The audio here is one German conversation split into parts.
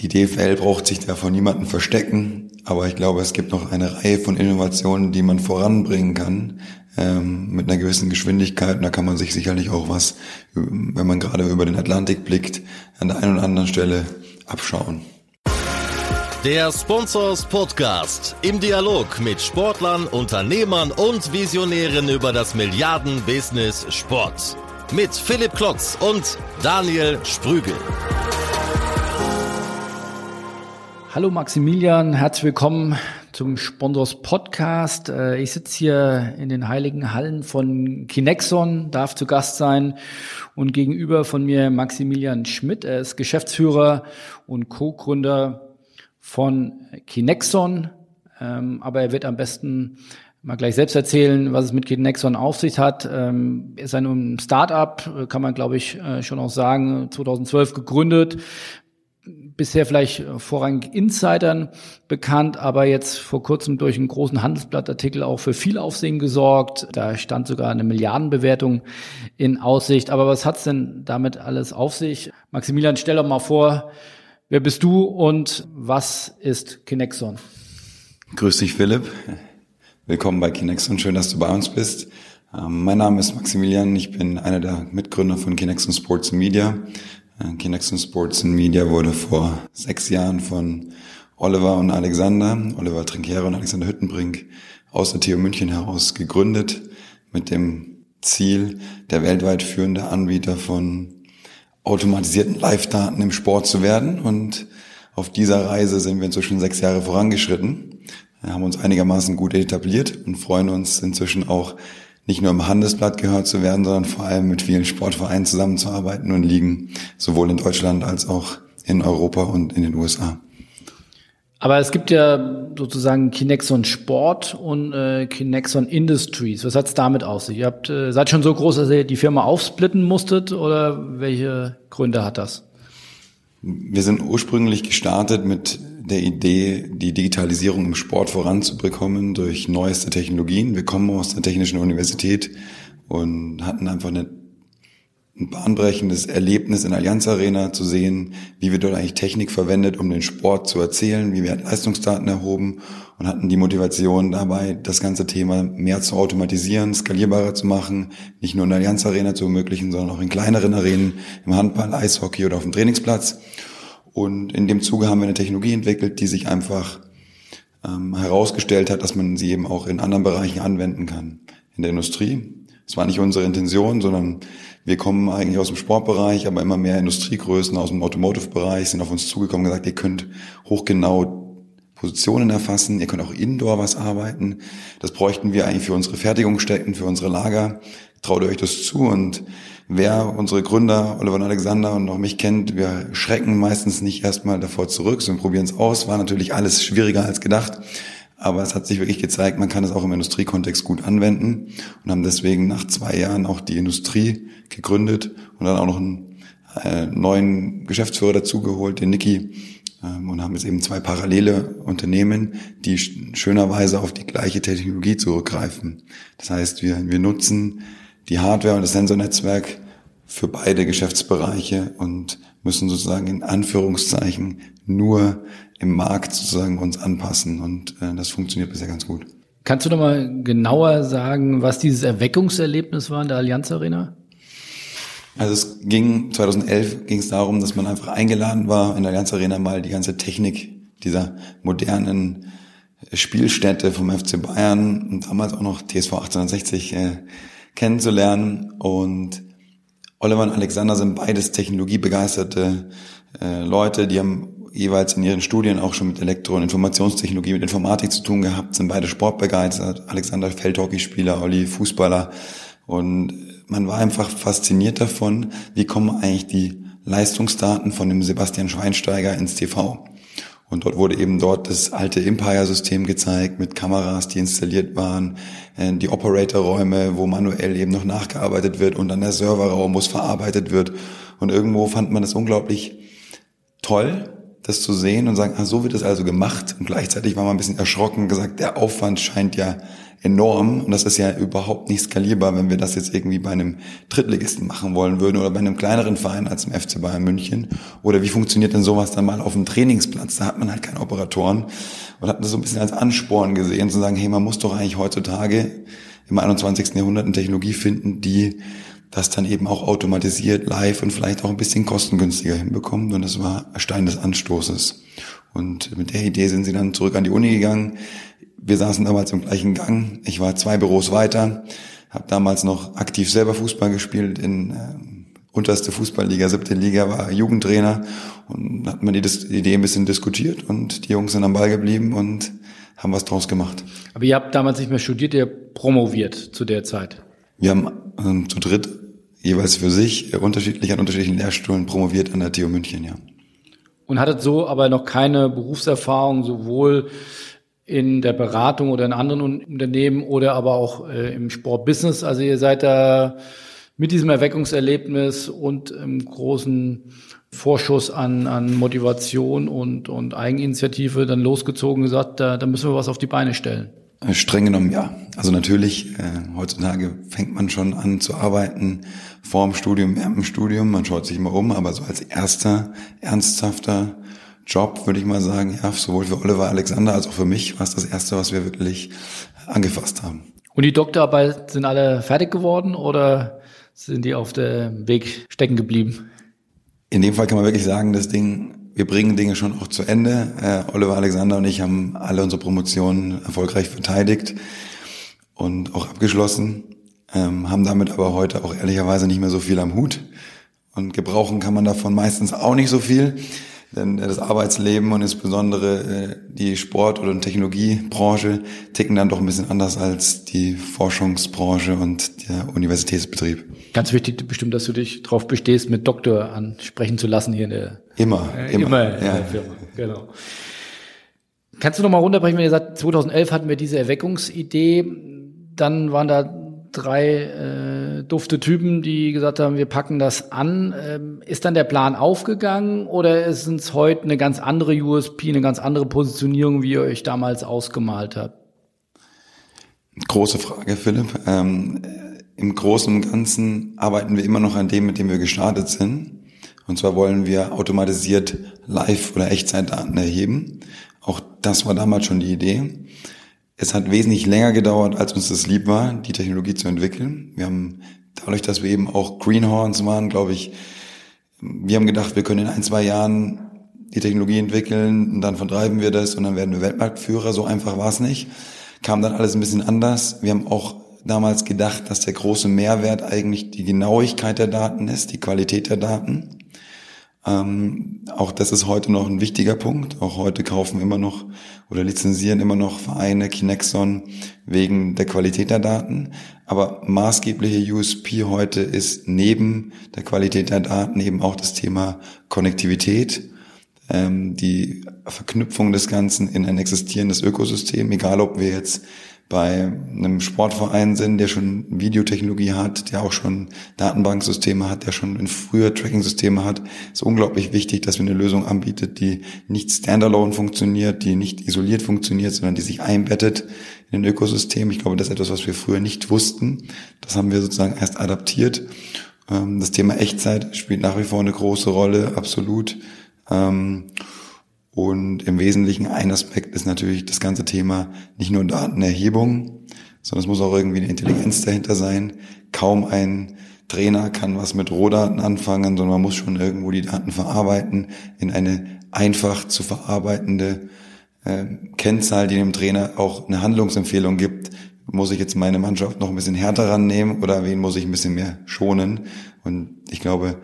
Die DFL braucht sich da vor niemanden verstecken, aber ich glaube, es gibt noch eine Reihe von Innovationen, die man voranbringen kann ähm, mit einer gewissen Geschwindigkeit. Und da kann man sich sicherlich auch was, wenn man gerade über den Atlantik blickt, an der einen oder anderen Stelle abschauen. Der Sponsors Podcast im Dialog mit Sportlern, Unternehmern und Visionären über das Milliarden-Business Sport. Mit Philipp Klotz und Daniel Sprügel. Hallo Maximilian, herzlich willkommen zum Sponsors Podcast. Äh, ich sitze hier in den heiligen Hallen von Kinexon, darf zu Gast sein und gegenüber von mir Maximilian Schmidt. Er ist Geschäftsführer und Co-Gründer von Kinexon, ähm, aber er wird am besten mal gleich selbst erzählen, was es mit Kinexon auf sich hat. Ähm, ist ein Start-up, kann man glaube ich äh, schon auch sagen, 2012 gegründet bisher vielleicht vorrangig Insidern bekannt, aber jetzt vor kurzem durch einen großen Handelsblattartikel auch für viel Aufsehen gesorgt. Da stand sogar eine Milliardenbewertung in Aussicht. Aber was hat's denn damit alles auf sich? Maximilian, stell doch mal vor, wer bist du und was ist Kinexon? Grüß dich, Philipp. Willkommen bei Kinexon. Schön, dass du bei uns bist. Ähm, mein Name ist Maximilian. Ich bin einer der Mitgründer von Kinexon Sports Media. Äh, Kinexon Sports and Media wurde vor sechs Jahren von Oliver und Alexander, Oliver Trinkere und Alexander Hüttenbrink aus der TU München heraus gegründet mit dem Ziel, der weltweit führende Anbieter von automatisierten Live-Daten im Sport zu werden. Und auf dieser Reise sind wir inzwischen sechs Jahre vorangeschritten, haben uns einigermaßen gut etabliert und freuen uns inzwischen auch nicht nur im Handelsblatt gehört zu werden, sondern vor allem mit vielen Sportvereinen zusammenzuarbeiten und liegen sowohl in Deutschland als auch in Europa und in den USA. Aber es gibt ja sozusagen Kinexon Sport und äh, Kinexon Industries. Was hat's damit aus sich? Ihr habt, äh, seid schon so groß, dass ihr die Firma aufsplitten musstet oder welche Gründe hat das? Wir sind ursprünglich gestartet mit der Idee, die Digitalisierung im Sport voranzubekommen durch neueste Technologien. Wir kommen aus der Technischen Universität und hatten einfach eine, ein bahnbrechendes Erlebnis in Allianz Arena zu sehen, wie wir dort eigentlich Technik verwendet, um den Sport zu erzählen, wie wir Leistungsdaten erhoben und hatten die Motivation dabei, das ganze Thema mehr zu automatisieren, skalierbarer zu machen, nicht nur in der Allianz Arena zu ermöglichen, sondern auch in kleineren Arenen, im Handball, Eishockey oder auf dem Trainingsplatz. Und in dem Zuge haben wir eine Technologie entwickelt, die sich einfach ähm, herausgestellt hat, dass man sie eben auch in anderen Bereichen anwenden kann. In der Industrie. Das war nicht unsere Intention, sondern wir kommen eigentlich aus dem Sportbereich, aber immer mehr Industriegrößen aus dem Automotive-Bereich sind auf uns zugekommen und gesagt, ihr könnt hochgenau Positionen erfassen, ihr könnt auch indoor was arbeiten. Das bräuchten wir eigentlich für unsere Fertigungsstätten, für unsere Lager. Traut euch das zu und wer unsere Gründer, Oliver und Alexander und auch mich kennt, wir schrecken meistens nicht erstmal davor zurück, sondern probieren es aus. War natürlich alles schwieriger als gedacht. Aber es hat sich wirklich gezeigt, man kann es auch im Industriekontext gut anwenden und haben deswegen nach zwei Jahren auch die Industrie gegründet und dann auch noch einen äh, neuen Geschäftsführer dazugeholt, den Niki, ähm, und haben jetzt eben zwei parallele Unternehmen, die schönerweise auf die gleiche Technologie zurückgreifen. Das heißt, wir, wir nutzen die Hardware und das Sensornetzwerk für beide Geschäftsbereiche und müssen sozusagen in Anführungszeichen nur im Markt sozusagen uns anpassen und äh, das funktioniert bisher ganz gut. Kannst du noch mal genauer sagen, was dieses Erweckungserlebnis war in der Allianz Arena? Also es ging 2011 ging es darum, dass man einfach eingeladen war in der Allianz Arena mal die ganze Technik dieser modernen Spielstätte vom FC Bayern und damals auch noch TSV 1860 äh, kennenzulernen. Und Oliver und Alexander sind beides technologiebegeisterte äh, Leute, die haben jeweils in ihren Studien auch schon mit Elektro- und Informationstechnologie, mit Informatik zu tun gehabt, sind beide sportbegeistert. Alexander Feldhockeyspieler, Olli Fußballer. Und man war einfach fasziniert davon, wie kommen eigentlich die Leistungsdaten von dem Sebastian Schweinsteiger ins TV. Und dort wurde eben dort das alte Empire-System gezeigt mit Kameras, die installiert waren, die Operator-Räume, wo manuell eben noch nachgearbeitet wird und dann der Serverraum, wo es verarbeitet wird. Und irgendwo fand man das unglaublich toll, das zu sehen und sagen, ah, so wird es also gemacht. Und gleichzeitig war man ein bisschen erschrocken gesagt, der Aufwand scheint ja enorm und das ist ja überhaupt nicht skalierbar, wenn wir das jetzt irgendwie bei einem Drittligisten machen wollen würden oder bei einem kleineren Verein als im FC Bayern München. Oder wie funktioniert denn sowas dann mal auf dem Trainingsplatz? Da hat man halt keine Operatoren und hat das so ein bisschen als Ansporn gesehen, zu sagen, hey, man muss doch eigentlich heutzutage im 21. Jahrhundert eine Technologie finden, die das dann eben auch automatisiert, live und vielleicht auch ein bisschen kostengünstiger hinbekommt. Und das war Stein des Anstoßes. Und mit der Idee sind sie dann zurück an die Uni gegangen. Wir saßen damals im gleichen Gang. Ich war zwei Büros weiter, habe damals noch aktiv selber Fußball gespielt in äh, unterste Fußballliga, siebte Liga, war Jugendtrainer und hat man die, die Idee ein bisschen diskutiert und die Jungs sind am Ball geblieben und haben was draus gemacht. Aber ihr habt damals nicht mehr studiert, ihr promoviert zu der Zeit. Wir haben ähm, zu dritt jeweils für sich äh, unterschiedlich an unterschiedlichen Lehrstühlen promoviert an der TU München, ja. Und hattet so aber noch keine Berufserfahrung, sowohl in der Beratung oder in anderen Unternehmen oder aber auch äh, im Sportbusiness. Also ihr seid da mit diesem Erweckungserlebnis und im großen Vorschuss an, an Motivation und, und Eigeninitiative dann losgezogen gesagt, da, da müssen wir was auf die Beine stellen. Äh, streng genommen ja. Also natürlich, äh, heutzutage fängt man schon an zu arbeiten vor dem Studium, während dem Studium, man schaut sich immer um, aber so als erster, ernsthafter Job, würde ich mal sagen, ja, sowohl für Oliver Alexander als auch für mich war es das erste, was wir wirklich angefasst haben. Und die Doktorarbeit sind alle fertig geworden oder sind die auf dem Weg stecken geblieben? In dem Fall kann man wirklich sagen, das Ding wir bringen Dinge schon auch zu Ende. Äh, Oliver Alexander und ich haben alle unsere Promotionen erfolgreich verteidigt und auch abgeschlossen, ähm, haben damit aber heute auch ehrlicherweise nicht mehr so viel am Hut. Und gebrauchen kann man davon meistens auch nicht so viel. Denn das Arbeitsleben und insbesondere äh, die Sport- oder Technologiebranche ticken dann doch ein bisschen anders als die Forschungsbranche und der Universitätsbetrieb. Ganz wichtig bestimmt, dass du dich darauf bestehst, mit Doktor ansprechen zu lassen hier in der Immer, äh, immer, immer in ja. der Firma. Genau. Kannst du noch mal runterbrechen, wenn ihr sagt, 2011 hatten wir diese Erweckungsidee, dann waren da drei äh, dufte Typen, die gesagt haben, wir packen das an. Ähm, ist dann der Plan aufgegangen oder ist es heute eine ganz andere USP, eine ganz andere Positionierung, wie ihr euch damals ausgemalt habt? Große Frage, Philipp. Ähm, Im Großen und Ganzen arbeiten wir immer noch an dem, mit dem wir gestartet sind. Und zwar wollen wir automatisiert Live- oder Echtzeitdaten erheben. Auch das war damals schon die Idee. Es hat wesentlich länger gedauert, als uns das lieb war, die Technologie zu entwickeln. Wir haben dadurch, dass wir eben auch Greenhorns waren, glaube ich, wir haben gedacht, wir können in ein, zwei Jahren die Technologie entwickeln und dann vertreiben wir das und dann werden wir Weltmarktführer. So einfach war es nicht. Kam dann alles ein bisschen anders. Wir haben auch damals gedacht, dass der große Mehrwert eigentlich die Genauigkeit der Daten ist, die Qualität der Daten. Ähm, auch das ist heute noch ein wichtiger Punkt. Auch heute kaufen immer noch oder lizenzieren immer noch Vereine Kinexon wegen der Qualität der Daten. Aber maßgebliche USP heute ist neben der Qualität der Daten eben auch das Thema Konnektivität, ähm, die Verknüpfung des Ganzen in ein existierendes Ökosystem, egal ob wir jetzt bei einem Sportverein sind, der schon Videotechnologie hat, der auch schon Datenbanksysteme hat, der schon früher Tracking-Systeme hat, ist unglaublich wichtig, dass wir eine Lösung anbietet, die nicht standalone funktioniert, die nicht isoliert funktioniert, sondern die sich einbettet in ein Ökosystem. Ich glaube, das ist etwas, was wir früher nicht wussten. Das haben wir sozusagen erst adaptiert. Ähm, das Thema Echtzeit spielt nach wie vor eine große Rolle, absolut. Und im Wesentlichen ein Aspekt ist natürlich das ganze Thema nicht nur Datenerhebung, sondern es muss auch irgendwie eine Intelligenz dahinter sein. Kaum ein Trainer kann was mit Rohdaten anfangen, sondern man muss schon irgendwo die Daten verarbeiten in eine einfach zu verarbeitende äh, Kennzahl, die dem Trainer auch eine Handlungsempfehlung gibt. Muss ich jetzt meine Mannschaft noch ein bisschen härter rannehmen oder wen muss ich ein bisschen mehr schonen? Und ich glaube,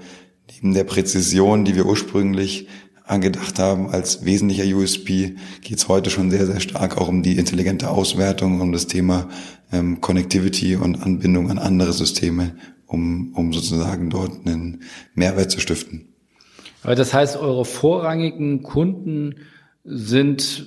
neben der Präzision, die wir ursprünglich angedacht haben als wesentlicher USP, geht es heute schon sehr, sehr stark auch um die intelligente Auswertung, um das Thema ähm, Connectivity und Anbindung an andere Systeme, um, um sozusagen dort einen Mehrwert zu stiften. Aber das heißt, eure vorrangigen Kunden sind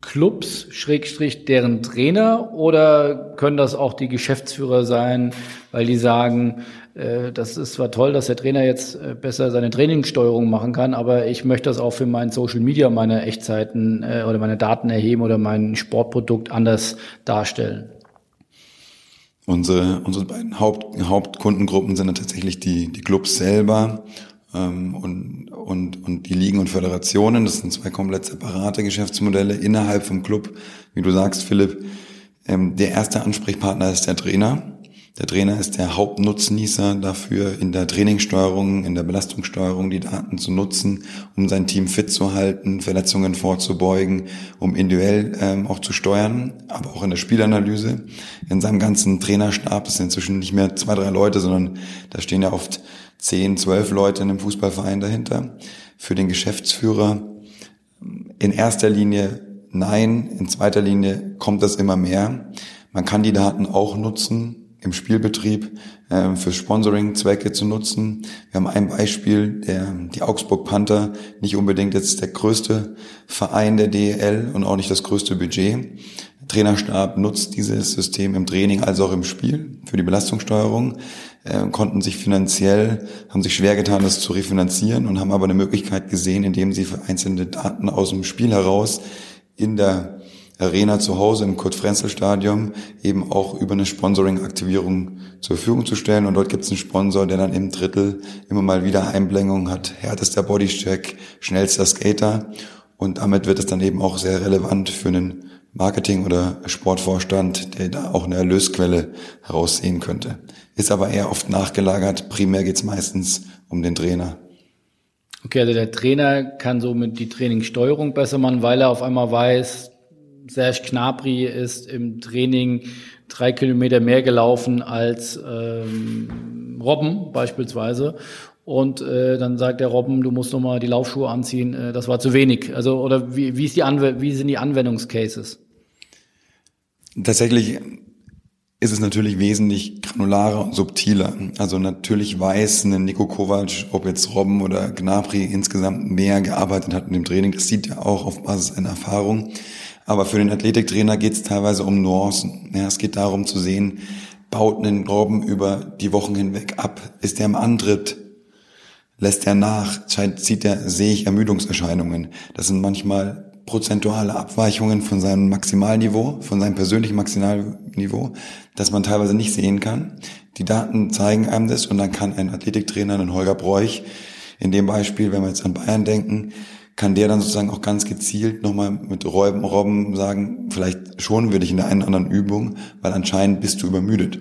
Clubs, Schrägstrich deren Trainer oder können das auch die Geschäftsführer sein, weil die sagen, das ist zwar toll, dass der Trainer jetzt äh, besser seine Trainingssteuerung machen kann, aber ich möchte das auch für mein Social Media, meine Echtzeiten äh, oder meine Daten erheben oder mein Sportprodukt anders darstellen. Unsere, unsere beiden Haupt, Hauptkundengruppen sind dann tatsächlich die, die Clubs selber ähm, und, und, und die Ligen und Föderationen. Das sind zwei komplett separate Geschäftsmodelle innerhalb vom Club. Wie du sagst, Philipp, ähm, der erste Ansprechpartner ist der Trainer. Der Trainer ist der Hauptnutznießer dafür, in der Trainingssteuerung, in der Belastungssteuerung die Daten zu nutzen, um sein Team fit zu halten, Verletzungen vorzubeugen, um individuell ähm, auch zu steuern, aber auch in der Spielanalyse. In seinem ganzen Trainerstab, sind inzwischen nicht mehr zwei, drei Leute, sondern da stehen ja oft zehn, zwölf Leute in einem Fußballverein dahinter. Für den Geschäftsführer in erster Linie nein, in zweiter Linie kommt das immer mehr. Man kann die Daten auch nutzen, im Spielbetrieb äh, für Sponsoring-Zwecke zu nutzen. Wir haben ein Beispiel, der, die Augsburg Panther, nicht unbedingt jetzt der größte Verein der DEL und auch nicht das größte Budget. Der Trainerstab nutzt dieses System im Training als auch im Spiel für die Belastungssteuerung, äh, konnten sich finanziell, haben sich schwer getan, das zu refinanzieren und haben aber eine Möglichkeit gesehen, indem sie für einzelne Daten aus dem Spiel heraus in der Arena zu Hause im Kurt-Frenzel-Stadion eben auch über eine Sponsoring-Aktivierung zur Verfügung zu stellen. Und dort gibt es einen Sponsor, der dann im Drittel immer mal wieder Einblendungen hat. Härtester Bodycheck, schnellster Skater. Und damit wird es dann eben auch sehr relevant für einen Marketing- oder Sportvorstand, der da auch eine Erlösquelle heraussehen könnte. Ist aber eher oft nachgelagert. Primär geht es meistens um den Trainer. Okay, also der Trainer kann somit die Trainingssteuerung besser machen, weil er auf einmal weiß, Serge Knabri ist im Training drei Kilometer mehr gelaufen als ähm, Robben beispielsweise. Und äh, dann sagt der Robben, du musst nochmal die Laufschuhe anziehen, äh, das war zu wenig. Also, oder wie, wie, ist die Anw wie sind die Anwendungscases? Tatsächlich ist es natürlich wesentlich granularer und subtiler. Also natürlich weiß ein Nico Kovac, ob jetzt Robben oder Gnabry insgesamt mehr gearbeitet hat in dem Training. Das sieht er auch auf Basis seiner Erfahrung. Aber für den Athletiktrainer geht es teilweise um Nuancen. Ja, es geht darum zu sehen, baut einen Robben über die Wochen hinweg ab? Ist der im Antritt? Lässt er nach? Zieht er, sehe ich Ermüdungserscheinungen? Das sind manchmal prozentuale Abweichungen von seinem Maximalniveau, von seinem persönlichen Maximalniveau, das man teilweise nicht sehen kann. Die Daten zeigen einem das und dann kann ein Athletiktrainer, ein Holger Bräuch, in dem Beispiel, wenn wir jetzt an Bayern denken, kann der dann sozusagen auch ganz gezielt nochmal mit Räuben, Robben sagen, vielleicht schonen wir dich in der einen oder anderen Übung, weil anscheinend bist du übermüdet.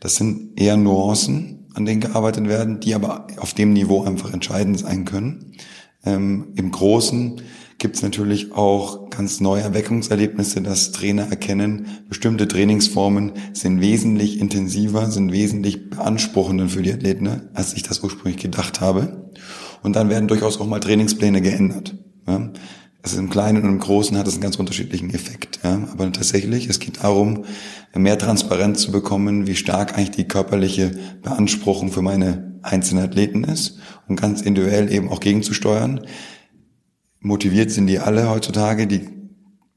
Das sind eher Nuancen, an denen gearbeitet werden, die aber auf dem Niveau einfach entscheidend sein können. Ähm, Im Großen gibt es natürlich auch ganz neue Erweckungserlebnisse, dass Trainer erkennen, bestimmte Trainingsformen sind wesentlich intensiver, sind wesentlich beanspruchender für die Athleten, als ich das ursprünglich gedacht habe. Und dann werden durchaus auch mal Trainingspläne geändert. Ja. Also im Kleinen und im Großen hat es einen ganz unterschiedlichen Effekt. Ja. Aber tatsächlich, es geht darum, mehr Transparenz zu bekommen, wie stark eigentlich die körperliche Beanspruchung für meine einzelnen Athleten ist und ganz individuell eben auch gegenzusteuern. Motiviert sind die alle heutzutage, die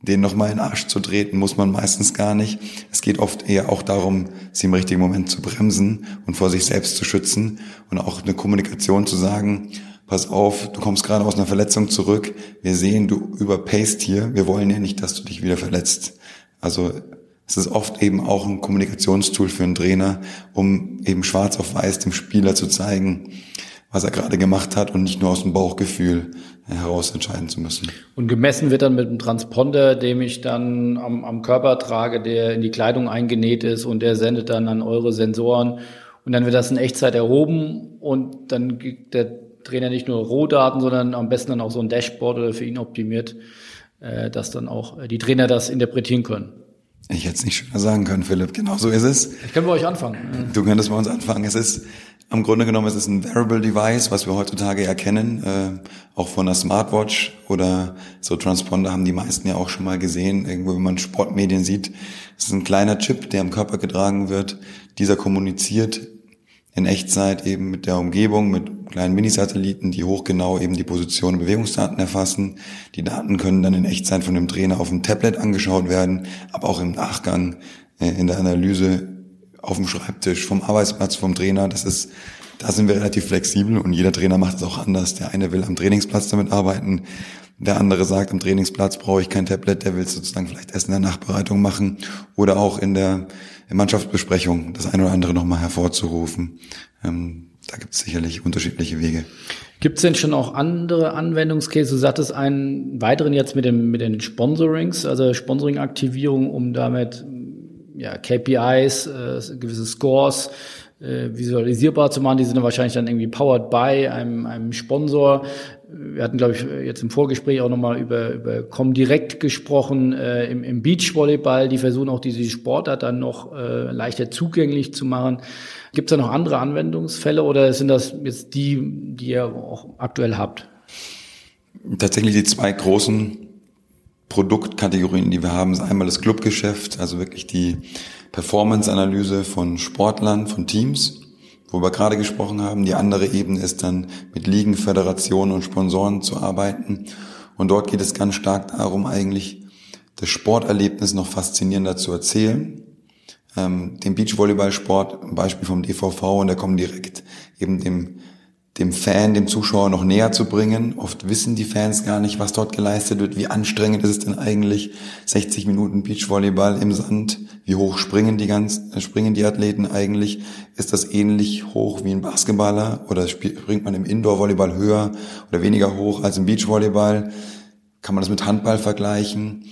den nochmal in den Arsch zu treten, muss man meistens gar nicht. Es geht oft eher auch darum, sie im richtigen Moment zu bremsen und vor sich selbst zu schützen und auch eine Kommunikation zu sagen, pass auf, du kommst gerade aus einer Verletzung zurück, wir sehen, du überpaced hier, wir wollen ja nicht, dass du dich wieder verletzt. Also es ist oft eben auch ein Kommunikationstool für einen Trainer, um eben schwarz auf weiß dem Spieler zu zeigen, was er gerade gemacht hat und nicht nur aus dem Bauchgefühl heraus entscheiden zu müssen. Und gemessen wird dann mit einem Transponder, dem ich dann am, am Körper trage, der in die Kleidung eingenäht ist und der sendet dann an eure Sensoren und dann wird das in Echtzeit erhoben und dann gibt der Trainer nicht nur Rohdaten, sondern am besten dann auch so ein Dashboard oder für ihn optimiert, äh, dass dann auch äh, die Trainer das interpretieren können. Ich hätte es nicht schöner sagen können, Philipp. Genau so ist es. Ich kann bei euch anfangen. Du könntest bei uns anfangen. Es ist am Grunde genommen es ist ein Wearable Device, was wir heutzutage erkennen, äh, auch von einer Smartwatch oder so Transponder haben die meisten ja auch schon mal gesehen, irgendwo wenn man Sportmedien sieht. Es ist ein kleiner Chip, der am Körper getragen wird. Dieser kommuniziert in Echtzeit eben mit der Umgebung, mit kleinen Minisatelliten, die hochgenau eben die Position und Bewegungsdaten erfassen. Die Daten können dann in Echtzeit von dem Trainer auf dem Tablet angeschaut werden, aber auch im Nachgang äh, in der Analyse auf dem Schreibtisch, vom Arbeitsplatz, vom Trainer. Das ist, da sind wir relativ flexibel und jeder Trainer macht es auch anders. Der eine will am Trainingsplatz damit arbeiten, der andere sagt, am Trainingsplatz brauche ich kein Tablet, der will sozusagen vielleicht erst in der Nachbereitung machen oder auch in der Mannschaftsbesprechung das eine oder andere nochmal hervorzurufen. Ähm, da gibt es sicherlich unterschiedliche Wege. Gibt es denn schon auch andere Anwendungscases? Du sagtest einen weiteren jetzt mit, dem, mit den Sponsorings, also Sponsoring-Aktivierung, um damit ja, KPIs, äh, gewisse Scores äh, visualisierbar zu machen. Die sind dann wahrscheinlich dann irgendwie powered by einem, einem Sponsor. Wir hatten, glaube ich, jetzt im Vorgespräch auch nochmal über, über Comdirect gesprochen, äh, im, im Beachvolleyball. Die versuchen auch diese Sportart dann noch äh, leichter zugänglich zu machen. Gibt es da noch andere Anwendungsfälle oder sind das jetzt die, die ihr auch aktuell habt? Tatsächlich die zwei großen Produktkategorien, die wir haben, ist einmal das Clubgeschäft, also wirklich die Performance-Analyse von Sportlern, von Teams, wo wir gerade gesprochen haben. Die andere Ebene ist dann mit Ligen, Föderationen und Sponsoren zu arbeiten. Und dort geht es ganz stark darum, eigentlich das Sporterlebnis noch faszinierender zu erzählen. Ähm, den Beachvolleyballsport, ein Beispiel vom DVV, und der kommt direkt eben dem dem Fan, dem Zuschauer noch näher zu bringen. Oft wissen die Fans gar nicht, was dort geleistet wird. Wie anstrengend ist es denn eigentlich? 60 Minuten Beachvolleyball im Sand. Wie hoch springen die ganz, springen die Athleten eigentlich? Ist das ähnlich hoch wie ein Basketballer? Oder springt man im Indoor-Volleyball höher oder weniger hoch als im Beachvolleyball? Kann man das mit Handball vergleichen?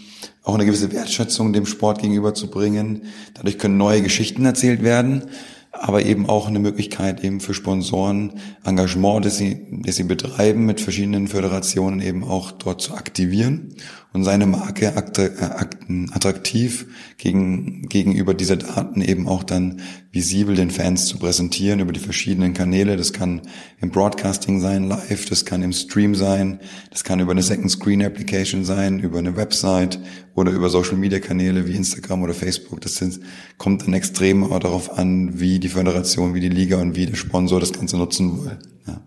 Auch eine gewisse Wertschätzung dem Sport gegenüber zu bringen. Dadurch können neue Geschichten erzählt werden aber eben auch eine Möglichkeit eben für Sponsoren Engagement, das sie, das sie betreiben, mit verschiedenen Föderationen eben auch dort zu aktivieren und seine Marke äh, attraktiv gegen, gegenüber dieser Daten eben auch dann visibel den Fans zu präsentieren über die verschiedenen Kanäle. Das kann im Broadcasting sein, live, das kann im Stream sein, das kann über eine Second Screen Application sein, über eine Website oder über Social Media Kanäle wie Instagram oder Facebook. Das sind, kommt dann extrem darauf an, wie die Föderation, wie die Liga und wie der Sponsor das Ganze nutzen will. Ja.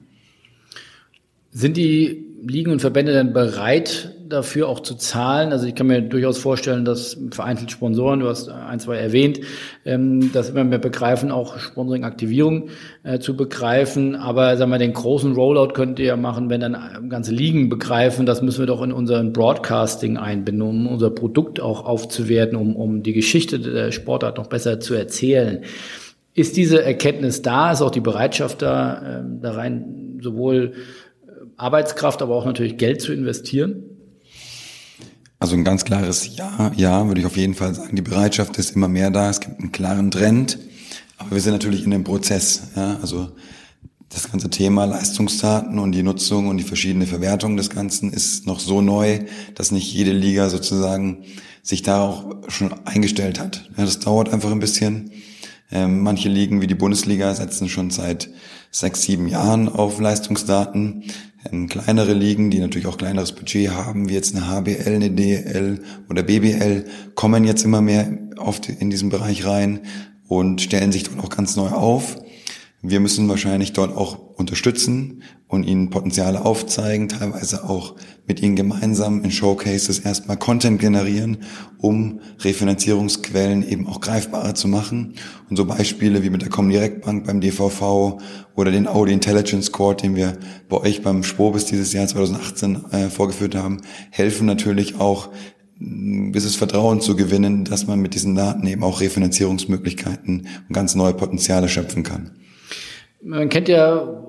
Sind die Ligen und Verbände denn bereit dafür auch zu zahlen? Also ich kann mir durchaus vorstellen, dass vereinzelt Sponsoren, du hast ein, zwei erwähnt, ähm, das immer mehr begreifen, auch Sponsoring-Aktivierung äh, zu begreifen. Aber sagen wir, den großen Rollout könnt ihr ja machen, wenn dann ganze Ligen begreifen, das müssen wir doch in unseren Broadcasting einbinden, um unser Produkt auch aufzuwerten, um, um die Geschichte der Sportart noch besser zu erzählen. Ist diese Erkenntnis da? Ist auch die Bereitschaft da, äh, da rein sowohl Arbeitskraft, aber auch natürlich Geld zu investieren? Also ein ganz klares Ja, ja, würde ich auf jeden Fall sagen. Die Bereitschaft ist immer mehr da. Es gibt einen klaren Trend. Aber wir sind natürlich in dem Prozess. Ja, also das ganze Thema Leistungsdaten und die Nutzung und die verschiedene Verwertung des Ganzen ist noch so neu, dass nicht jede Liga sozusagen sich da auch schon eingestellt hat. Ja, das dauert einfach ein bisschen. Ähm, manche Ligen wie die Bundesliga setzen schon seit sechs, sieben Jahren auf Leistungsdaten. Ähm, kleinere Ligen, die natürlich auch kleineres Budget haben, wie jetzt eine HBL, eine DL oder BBL, kommen jetzt immer mehr oft in diesen Bereich rein und stellen sich dort auch ganz neu auf. Wir müssen wahrscheinlich dort auch unterstützen und ihnen Potenziale aufzeigen, teilweise auch mit ihnen gemeinsam in Showcases erstmal Content generieren, um Refinanzierungsquellen eben auch greifbarer zu machen. Und so Beispiele wie mit der Comdirect Bank beim DVV oder den Audi Intelligence Core, den wir bei euch beim Spobis dieses Jahr 2018 äh, vorgeführt haben, helfen natürlich auch, gewisses Vertrauen zu gewinnen, dass man mit diesen Daten eben auch Refinanzierungsmöglichkeiten und ganz neue Potenziale schöpfen kann. Man kennt ja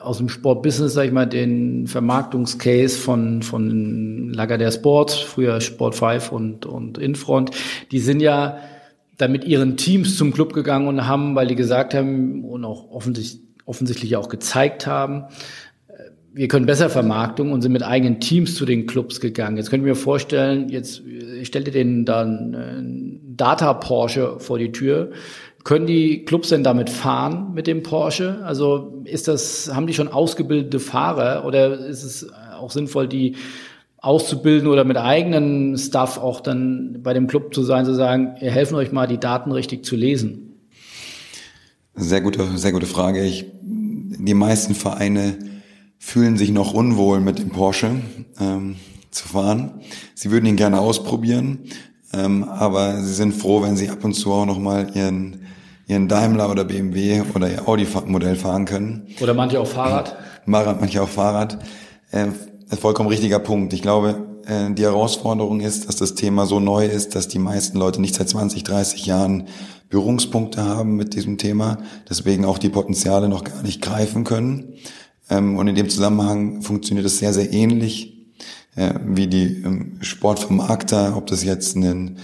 aus dem Sportbusiness, sag ich mal, den Vermarktungscase von, von Lager der Sport, früher Sport 5 und, und Infront. Die sind ja da mit ihren Teams zum Club gegangen und haben, weil die gesagt haben und auch offensichtlich, offensichtlich auch gezeigt haben, äh, wir können besser Vermarktung und sind mit eigenen Teams zu den Clubs gegangen. Jetzt könnt ihr mir vorstellen, jetzt stellt ihr denen dann einen Data Porsche vor die Tür können die Clubs denn damit fahren mit dem Porsche? Also ist das, haben die schon ausgebildete Fahrer oder ist es auch sinnvoll, die auszubilden oder mit eigenen Stuff auch dann bei dem Club zu sein, zu sagen, wir helfen euch mal, die Daten richtig zu lesen? Sehr gute, sehr gute Frage. Ich, die meisten Vereine fühlen sich noch unwohl mit dem Porsche ähm, zu fahren. Sie würden ihn gerne ausprobieren, ähm, aber sie sind froh, wenn sie ab und zu auch noch mal ihren ihren Daimler oder BMW oder ihr Audi-Modell fahren können. Oder manche auch Fahrrad. manche auch Fahrrad. Äh, vollkommen richtiger Punkt. Ich glaube, äh, die Herausforderung ist, dass das Thema so neu ist, dass die meisten Leute nicht seit 20, 30 Jahren Berührungspunkte haben mit diesem Thema, deswegen auch die Potenziale noch gar nicht greifen können. Ähm, und in dem Zusammenhang funktioniert es sehr, sehr ähnlich äh, wie die ähm, Sportvermarkter, ob das jetzt ein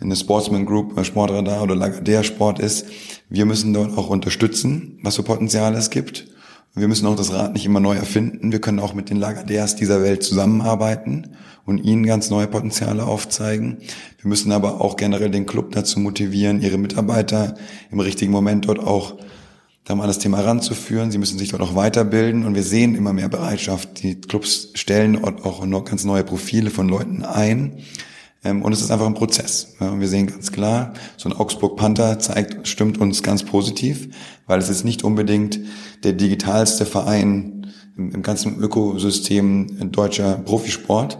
eine Sportsman Group, Sportradar oder Lagardère Sport ist. Wir müssen dort auch unterstützen, was für Potenzial es gibt. Wir müssen auch das Rad nicht immer neu erfinden. Wir können auch mit den Lagardères dieser Welt zusammenarbeiten und ihnen ganz neue Potenziale aufzeigen. Wir müssen aber auch generell den Club dazu motivieren, ihre Mitarbeiter im richtigen Moment dort auch da mal das Thema ranzuführen. Sie müssen sich dort auch weiterbilden und wir sehen immer mehr Bereitschaft. Die Clubs stellen auch noch ganz neue Profile von Leuten ein. Ähm, und es ist einfach ein Prozess. Wir sehen ganz klar, so ein Augsburg Panther zeigt, stimmt uns ganz positiv, weil es ist nicht unbedingt der digitalste Verein im ganzen Ökosystem deutscher Profisport.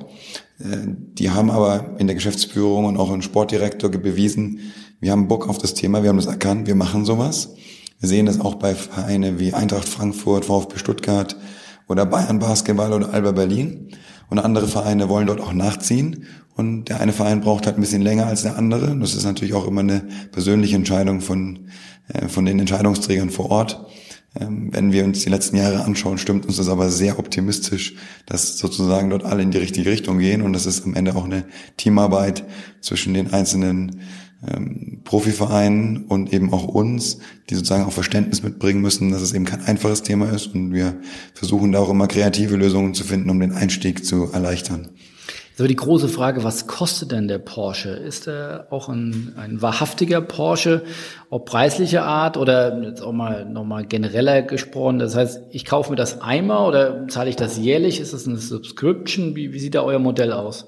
Äh, die haben aber in der Geschäftsführung und auch im Sportdirektor bewiesen, wir haben Bock auf das Thema, wir haben das erkannt, wir machen sowas. Wir sehen das auch bei Vereinen wie Eintracht Frankfurt, VfB Stuttgart oder Bayern Basketball oder Alba Berlin. Und andere Vereine wollen dort auch nachziehen. Und der eine Verein braucht halt ein bisschen länger als der andere. Das ist natürlich auch immer eine persönliche Entscheidung von, äh, von den Entscheidungsträgern vor Ort. Ähm, wenn wir uns die letzten Jahre anschauen, stimmt uns das aber sehr optimistisch, dass sozusagen dort alle in die richtige Richtung gehen und das ist am Ende auch eine Teamarbeit zwischen den einzelnen ähm, Profivereinen und eben auch uns, die sozusagen auch Verständnis mitbringen müssen, dass es eben kein einfaches Thema ist und wir versuchen da auch immer kreative Lösungen zu finden, um den Einstieg zu erleichtern. Jetzt aber die große Frage, was kostet denn der Porsche? Ist er auch ein, ein wahrhaftiger Porsche, ob preislicher Art oder jetzt auch mal nochmal genereller gesprochen? Das heißt, ich kaufe mir das einmal oder zahle ich das jährlich? Ist das eine Subscription? Wie, wie sieht da euer Modell aus?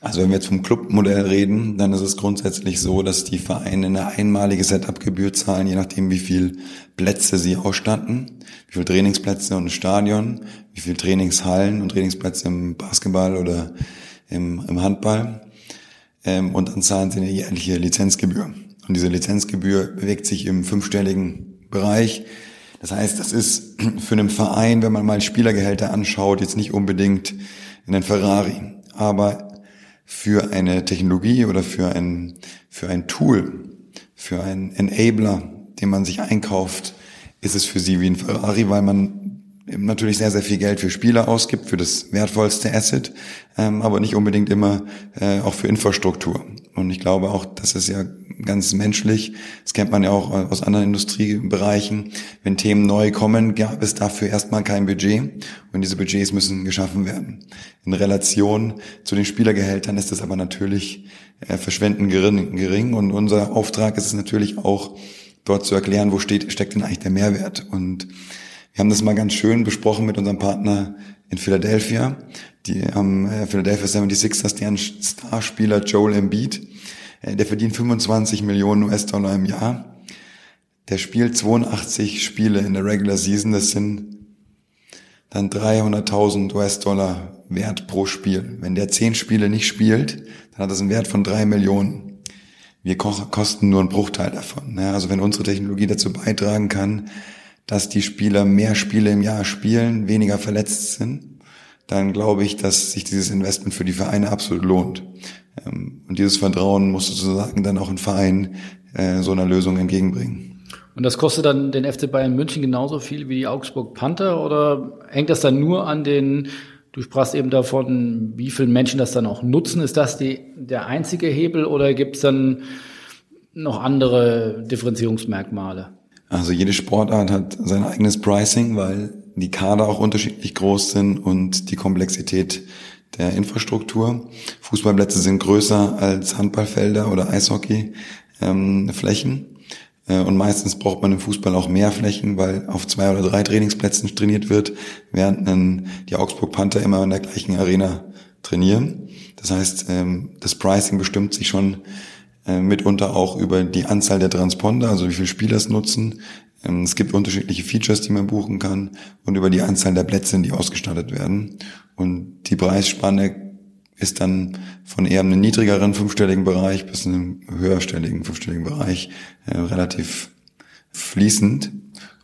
Also wenn wir jetzt vom Clubmodell reden, dann ist es grundsätzlich so, dass die Vereine eine einmalige Setup-Gebühr zahlen, je nachdem wie viel Plätze sie ausstatten, wie viel Trainingsplätze und Stadion, wie viel Trainingshallen und Trainingsplätze im Basketball oder im, im Handball. Ähm, und dann zahlen sie eine jährliche Lizenzgebühr. Und diese Lizenzgebühr bewegt sich im fünfstelligen Bereich. Das heißt, das ist für einen Verein, wenn man mal Spielergehälter anschaut, jetzt nicht unbedingt ein Ferrari. Aber für eine Technologie oder für ein, für ein Tool, für einen Enabler, den man sich einkauft, ist es für sie wie ein Ferrari, weil man natürlich sehr, sehr viel Geld für Spieler ausgibt, für das wertvollste Asset, ähm, aber nicht unbedingt immer äh, auch für Infrastruktur. Und ich glaube auch, das ist ja ganz menschlich. Das kennt man ja auch aus anderen Industriebereichen. Wenn Themen neu kommen, gab es dafür erstmal kein Budget. Und diese Budgets müssen geschaffen werden. In Relation zu den Spielergehältern ist das aber natürlich äh, verschwendend gering. Und unser Auftrag ist es natürlich auch, dort zu erklären, wo steht, steckt denn eigentlich der Mehrwert. Und wir haben das mal ganz schön besprochen mit unserem Partner in Philadelphia. Die haben äh, Philadelphia 76ers, deren Starspieler Joel Embiid äh, der verdient 25 Millionen US-Dollar im Jahr. Der spielt 82 Spiele in der Regular Season. Das sind dann 300.000 US-Dollar Wert pro Spiel. Wenn der 10 Spiele nicht spielt, dann hat das einen Wert von 3 Millionen. Wir kosten nur einen Bruchteil davon. Also wenn unsere Technologie dazu beitragen kann, dass die Spieler mehr Spiele im Jahr spielen, weniger verletzt sind, dann glaube ich, dass sich dieses Investment für die Vereine absolut lohnt. Ähm, und dieses Vertrauen muss sozusagen dann auch ein Verein äh, so einer Lösung entgegenbringen. Und das kostet dann den FC Bayern München genauso viel wie die Augsburg Panther oder hängt das dann nur an den, du sprachst eben davon, wie viele Menschen das dann auch nutzen? Ist das die, der einzige Hebel oder gibt es dann noch andere Differenzierungsmerkmale? Also jede Sportart hat sein eigenes Pricing, weil die Kader auch unterschiedlich groß sind und die Komplexität der Infrastruktur. Fußballplätze sind größer als Handballfelder oder Eishockeyflächen. Ähm, äh, und meistens braucht man im Fußball auch mehr Flächen, weil auf zwei oder drei Trainingsplätzen trainiert wird, während dann die Augsburg Panther immer in der gleichen Arena trainieren. Das heißt, ähm, das Pricing bestimmt sich schon mitunter auch über die Anzahl der Transponder, also wie viele Spieler es nutzen. Ähm, es gibt unterschiedliche Features, die man buchen kann und über die Anzahl der Plätze, die ausgestattet werden. Und die Preisspanne ist dann von eher einem niedrigeren fünfstelligen Bereich bis einem höherstelligen fünfstelligen Bereich äh, relativ fließend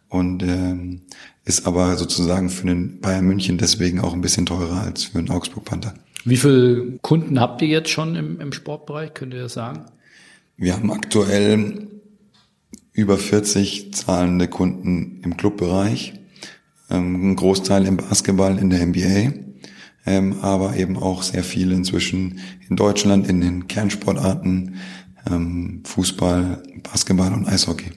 und ähm, ist aber sozusagen für den Bayern München deswegen auch ein bisschen teurer als für den Augsburg Panther. Wie viele Kunden habt ihr jetzt schon im, im Sportbereich? Könnt ihr das sagen? Wir haben aktuell über 40 zahlende Kunden im Clubbereich, ähm, ein Großteil im Basketball, in der NBA, ähm, aber eben auch sehr viele inzwischen in Deutschland in den Kernsportarten, ähm, Fußball, Basketball und Eishockey.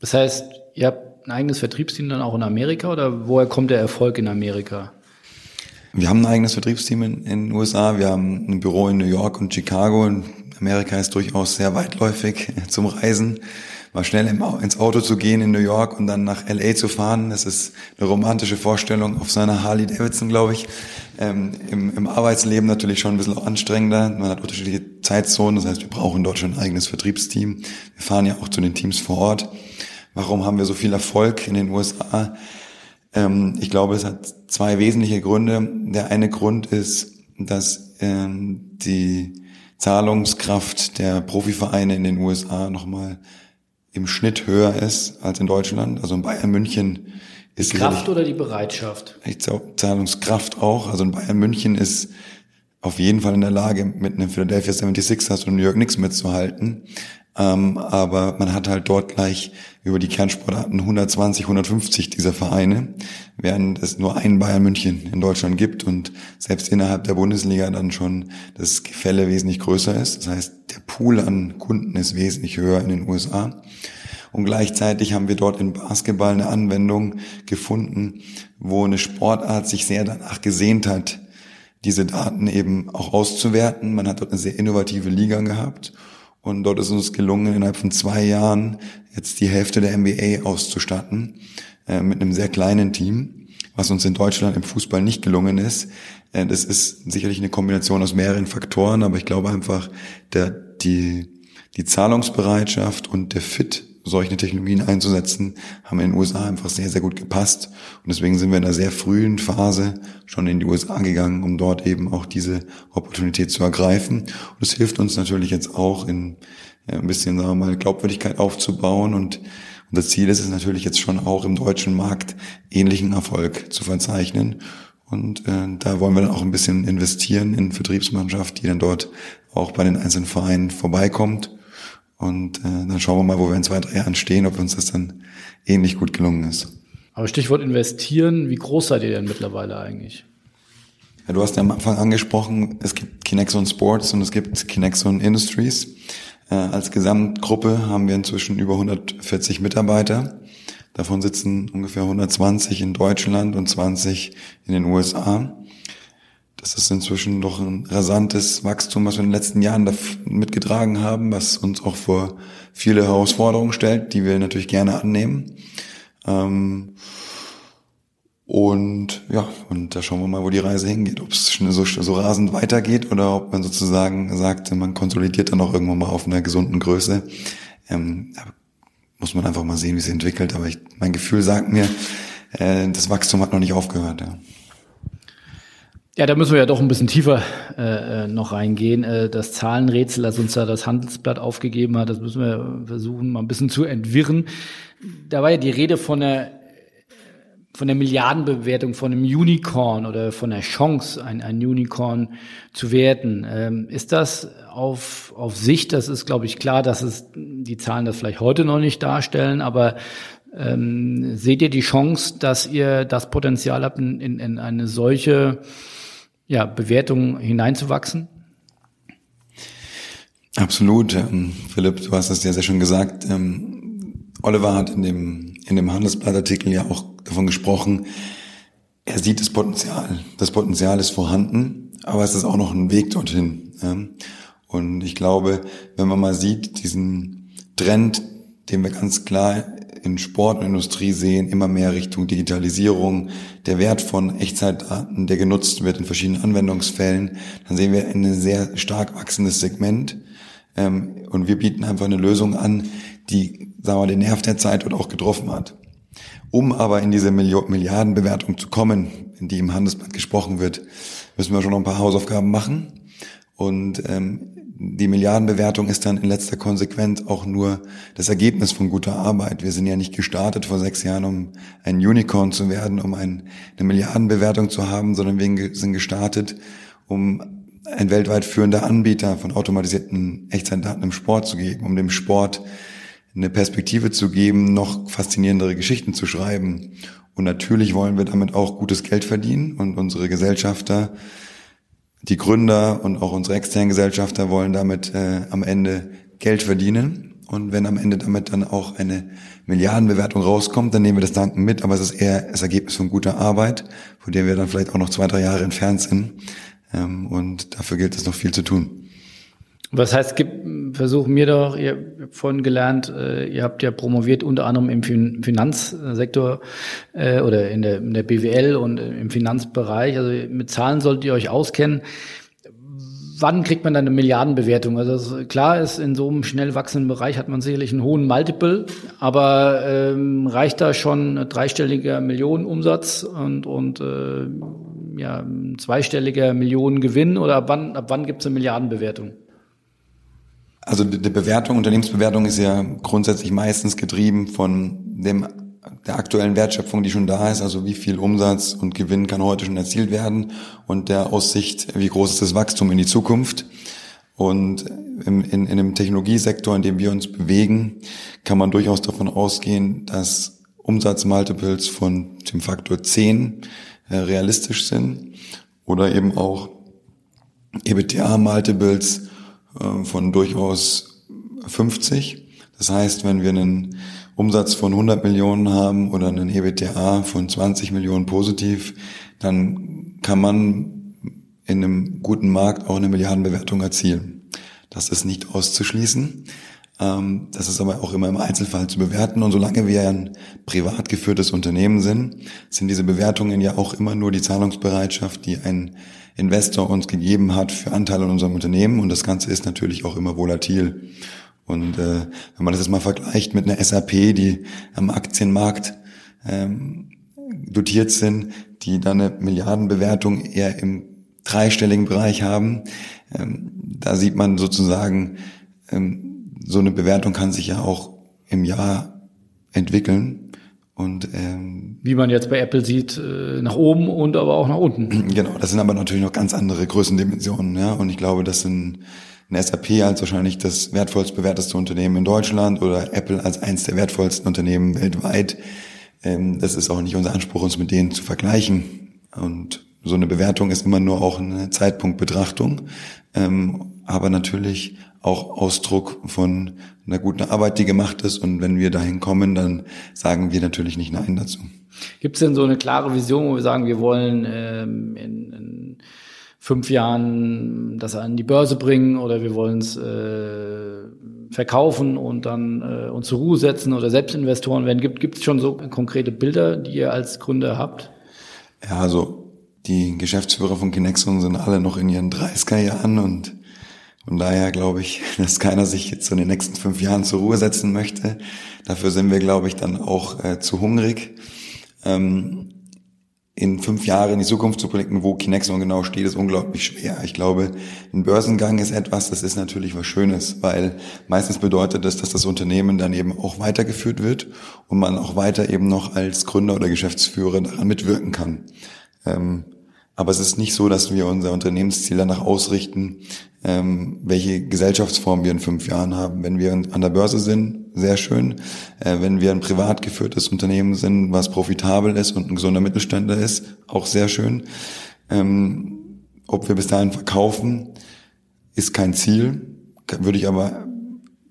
Das heißt, ihr habt ein eigenes Vertriebsteam dann auch in Amerika oder woher kommt der Erfolg in Amerika? Wir haben ein eigenes Vertriebsteam in, in den USA. Wir haben ein Büro in New York und Chicago. Amerika ist durchaus sehr weitläufig zum Reisen. Mal schnell ins Auto zu gehen in New York und dann nach LA zu fahren, das ist eine romantische Vorstellung auf seiner Harley Davidson, glaube ich. Ähm, im, Im Arbeitsleben natürlich schon ein bisschen anstrengender. Man hat unterschiedliche Zeitzonen, das heißt, wir brauchen dort schon ein eigenes Vertriebsteam. Wir fahren ja auch zu den Teams vor Ort. Warum haben wir so viel Erfolg in den USA? Ähm, ich glaube, es hat zwei wesentliche Gründe. Der eine Grund ist, dass ähm, die Zahlungskraft der Profivereine in den USA nochmal im Schnitt höher ist als in Deutschland. Also in Bayern München ist die Kraft oder die Bereitschaft? Ich Zahlungskraft auch. Also in Bayern München ist auf jeden Fall in der Lage, mit einem Philadelphia 76ers und New York Knicks mitzuhalten. Ähm, aber man hat halt dort gleich über die Kernsportarten 120, 150 dieser Vereine, während es nur einen Bayern München in Deutschland gibt und selbst innerhalb der Bundesliga dann schon das Gefälle wesentlich größer ist. Das heißt, der Pool an Kunden ist wesentlich höher in den USA. Und gleichzeitig haben wir dort in Basketball eine Anwendung gefunden, wo eine Sportart sich sehr danach gesehnt hat, diese Daten eben auch auszuwerten. Man hat dort eine sehr innovative Liga gehabt und dort ist uns gelungen, innerhalb von zwei Jahren jetzt die Hälfte der NBA auszustatten, äh, mit einem sehr kleinen Team, was uns in Deutschland im Fußball nicht gelungen ist. Äh, das ist sicherlich eine Kombination aus mehreren Faktoren, aber ich glaube einfach, der, die, die Zahlungsbereitschaft und der Fit solche Technologien einzusetzen, haben in den USA einfach sehr, sehr gut gepasst. Und deswegen sind wir in einer sehr frühen Phase schon in die USA gegangen, um dort eben auch diese Opportunität zu ergreifen. Und es hilft uns natürlich jetzt auch in ja, ein bisschen, sagen wir mal, Glaubwürdigkeit aufzubauen und unser Ziel ist es natürlich jetzt schon auch im deutschen Markt ähnlichen Erfolg zu verzeichnen. Und äh, da wollen wir dann auch ein bisschen investieren in Vertriebsmannschaft, die dann dort auch bei den einzelnen Vereinen vorbeikommt und äh, dann schauen wir mal, wo wir in zwei, drei Jahren stehen, ob uns das dann ähnlich gut gelungen ist. Aber Stichwort investieren, wie groß seid ihr denn mittlerweile eigentlich? Ja, du hast ja am Anfang angesprochen, es gibt Kinexon Sports und es gibt Kinexon Industries. Äh, als Gesamtgruppe haben wir inzwischen über 140 Mitarbeiter. Davon sitzen ungefähr 120 in Deutschland und 20 in den USA. Das ist inzwischen doch ein rasantes Wachstum, was wir in den letzten Jahren mitgetragen haben, was uns auch vor viele Herausforderungen stellt, die wir natürlich gerne annehmen. Ähm, und ja, und da schauen wir mal, wo die Reise hingeht. Ob es so, so rasend weitergeht oder ob man sozusagen sagt, man konsolidiert dann auch irgendwann mal auf einer gesunden Größe. Ähm, muss man einfach mal sehen, wie es entwickelt. Aber ich, mein Gefühl sagt mir, äh, das Wachstum hat noch nicht aufgehört. Ja. Ja, da müssen wir ja doch ein bisschen tiefer äh, äh, noch reingehen. Äh, das Zahlenrätsel, das uns da das Handelsblatt aufgegeben hat, das müssen wir versuchen, mal ein bisschen zu entwirren. Da war ja die Rede von der von der Milliardenbewertung von einem Unicorn oder von der Chance, ein, ein Unicorn zu werten. Ähm, ist das auf, auf Sicht, das ist, glaube ich, klar, dass es die Zahlen das vielleicht heute noch nicht darstellen, aber ähm, seht ihr die Chance, dass ihr das Potenzial habt, in, in, in eine solche ja, Bewertung hineinzuwachsen? Absolut. Ähm, Philipp, du hast es ja sehr schön gesagt. Ähm, Oliver hat in dem, in dem Handelsblattartikel ja auch davon gesprochen, er sieht das Potenzial. Das Potenzial ist vorhanden, aber es ist auch noch ein Weg dorthin. Und ich glaube, wenn man mal sieht, diesen Trend, den wir ganz klar in Sport und Industrie sehen, immer mehr Richtung Digitalisierung, der Wert von Echtzeitdaten, der genutzt wird in verschiedenen Anwendungsfällen, dann sehen wir ein sehr stark wachsendes Segment. Ähm, und wir bieten einfach eine Lösung an, die, sagen wir, den Nerv der Zeit dort auch getroffen hat. Um aber in diese Milliardenbewertung zu kommen, in die im Handelsblatt gesprochen wird, müssen wir schon noch ein paar Hausaufgaben machen. Und ähm, die Milliardenbewertung ist dann in letzter Konsequenz auch nur das Ergebnis von guter Arbeit. Wir sind ja nicht gestartet vor sechs Jahren, um ein Unicorn zu werden, um ein, eine Milliardenbewertung zu haben, sondern wir sind gestartet, um ein weltweit führender Anbieter von automatisierten Echtzeitdaten im Sport zu geben, um dem Sport eine Perspektive zu geben, noch faszinierendere Geschichten zu schreiben. Und natürlich wollen wir damit auch gutes Geld verdienen und unsere Gesellschafter die Gründer und auch unsere externen Gesellschafter wollen damit äh, am Ende Geld verdienen. Und wenn am Ende damit dann auch eine Milliardenbewertung rauskommt, dann nehmen wir das Danken mit. Aber es ist eher das Ergebnis von guter Arbeit, von der wir dann vielleicht auch noch zwei, drei Jahre entfernt sind. Ähm, und dafür gilt es noch viel zu tun. Was heißt, gibt, versuch mir doch, ihr habt vorhin gelernt, äh, ihr habt ja promoviert unter anderem im Finanzsektor äh, oder in der, in der BWL und im Finanzbereich. Also mit Zahlen solltet ihr euch auskennen. Wann kriegt man dann eine Milliardenbewertung? Also klar ist, in so einem schnell wachsenden Bereich hat man sicherlich einen hohen Multiple, aber ähm, reicht da schon ein dreistelliger Millionenumsatz und, und äh, ja, ein zweistelliger Millionengewinn oder ab wann, ab wann gibt es eine Milliardenbewertung? Also die Bewertung, Unternehmensbewertung ist ja grundsätzlich meistens getrieben von dem der aktuellen Wertschöpfung, die schon da ist, also wie viel Umsatz und Gewinn kann heute schon erzielt werden und der Aussicht, wie groß ist das Wachstum in die Zukunft. Und in, in, in dem Technologiesektor, in dem wir uns bewegen, kann man durchaus davon ausgehen, dass Umsatzmultiples von dem Faktor 10 äh, realistisch sind oder eben auch EBITDA-Multiples äh, von durchaus 50. Das heißt, wenn wir einen Umsatz von 100 Millionen haben oder einen EBITDA von 20 Millionen positiv, dann kann man in einem guten Markt auch eine Milliardenbewertung erzielen. Das ist nicht auszuschließen. Ähm, das ist aber auch immer im Einzelfall zu bewerten. Und solange wir ein privat geführtes Unternehmen sind, sind diese Bewertungen ja auch immer nur die Zahlungsbereitschaft, die ein Investor uns gegeben hat für Anteile an unserem Unternehmen. Und das Ganze ist natürlich auch immer volatil. Und äh, wenn man das jetzt mal vergleicht mit einer SAP, die am Aktienmarkt ähm, dotiert sind, die dann eine Milliardenbewertung eher im dreistelligen Bereich haben, ähm, da sieht man sozusagen, ähm, so eine Bewertung kann sich ja auch im Jahr entwickeln. Und ähm, wie man jetzt bei Apple sieht, äh, nach oben und aber auch nach unten. Genau, das sind aber natürlich noch ganz andere Größendimensionen, ja. Und ich glaube, das sind ein SAP als wahrscheinlich das wertvollst bewerteste Unternehmen in Deutschland oder Apple als eins der wertvollsten Unternehmen weltweit. Ähm, das ist auch nicht unser Anspruch, uns mit denen zu vergleichen. Und so eine Bewertung ist immer nur auch eine Zeitpunktbetrachtung, ähm, aber natürlich auch Ausdruck von einer guten Arbeit, die gemacht ist. Und wenn wir dahin kommen, dann sagen wir natürlich nicht Nein dazu. Gibt es denn so eine klare Vision, wo wir sagen, wir wollen ähm, in, in fünf Jahren das an die Börse bringen oder wir wollen es äh, verkaufen und dann äh, uns zur Ruhe setzen oder Selbstinvestoren werden? Gibt es schon so konkrete Bilder, die ihr als Gründer habt? Ja, also die Geschäftsführer von Kinexon sind alle noch in ihren 30er Jahren und von daher glaube ich, dass keiner sich jetzt in den nächsten fünf Jahren zur Ruhe setzen möchte. Dafür sind wir, glaube ich, dann auch äh, zu hungrig. Ähm, in fünf Jahre in die Zukunft zu blicken, wo Kinexon genau steht, ist unglaublich schwer. Ich glaube, ein Börsengang ist etwas, das ist natürlich was Schönes, weil meistens bedeutet das, dass das Unternehmen dann eben auch weitergeführt wird und man auch weiter eben noch als Gründer oder Geschäftsführer daran mitwirken kann. Ähm, aber es ist nicht so, dass wir unser Unternehmensziel danach ausrichten, ähm, welche Gesellschaftsform wir in fünf Jahren haben. Wenn wir an der Börse sind, sehr schön. Äh, wenn wir ein privat geführtes Unternehmen sind, was profitabel ist und ein gesunder Mittelständler ist, auch sehr schön. Ähm, ob wir bis dahin verkaufen, ist kein Ziel, würde ich aber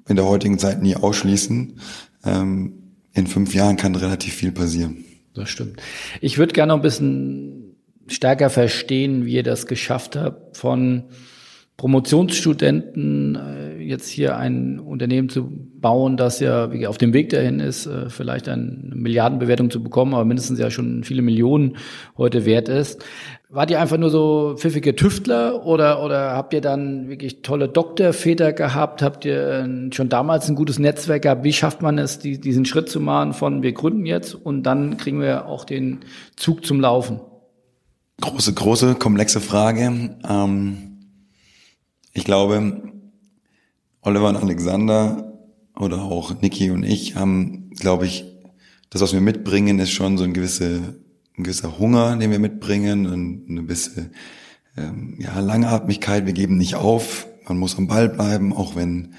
in der heutigen Zeit nie ausschließen. Ähm, in fünf Jahren kann relativ viel passieren. Das stimmt. Ich würde gerne noch ein bisschen stärker verstehen, wie ihr das geschafft habt, von Promotionsstudenten äh, jetzt hier ein Unternehmen zu bauen, das ja auf dem Weg dahin ist, äh, vielleicht eine Milliardenbewertung zu bekommen, aber mindestens ja schon viele Millionen heute wert ist. Wart ihr einfach nur so pfiffige Tüftler oder, oder habt ihr dann wirklich tolle Doktorväter gehabt? Habt ihr äh, schon damals ein gutes Netzwerk gehabt? Wie schafft man es, diesen Schritt zu machen von wir gründen jetzt und dann kriegen wir auch den Zug zum Laufen? Große, große, komplexe Frage. Ähm, ich glaube, Oliver und Alexander oder auch Niki und ich haben, glaube ich, das, was wir mitbringen, ist schon so ein, gewisse, ein gewisser Hunger, den wir mitbringen und eine gewisse ähm, ja, Langatmigkeit. Wir geben nicht auf. Man muss am Ball bleiben, auch wenn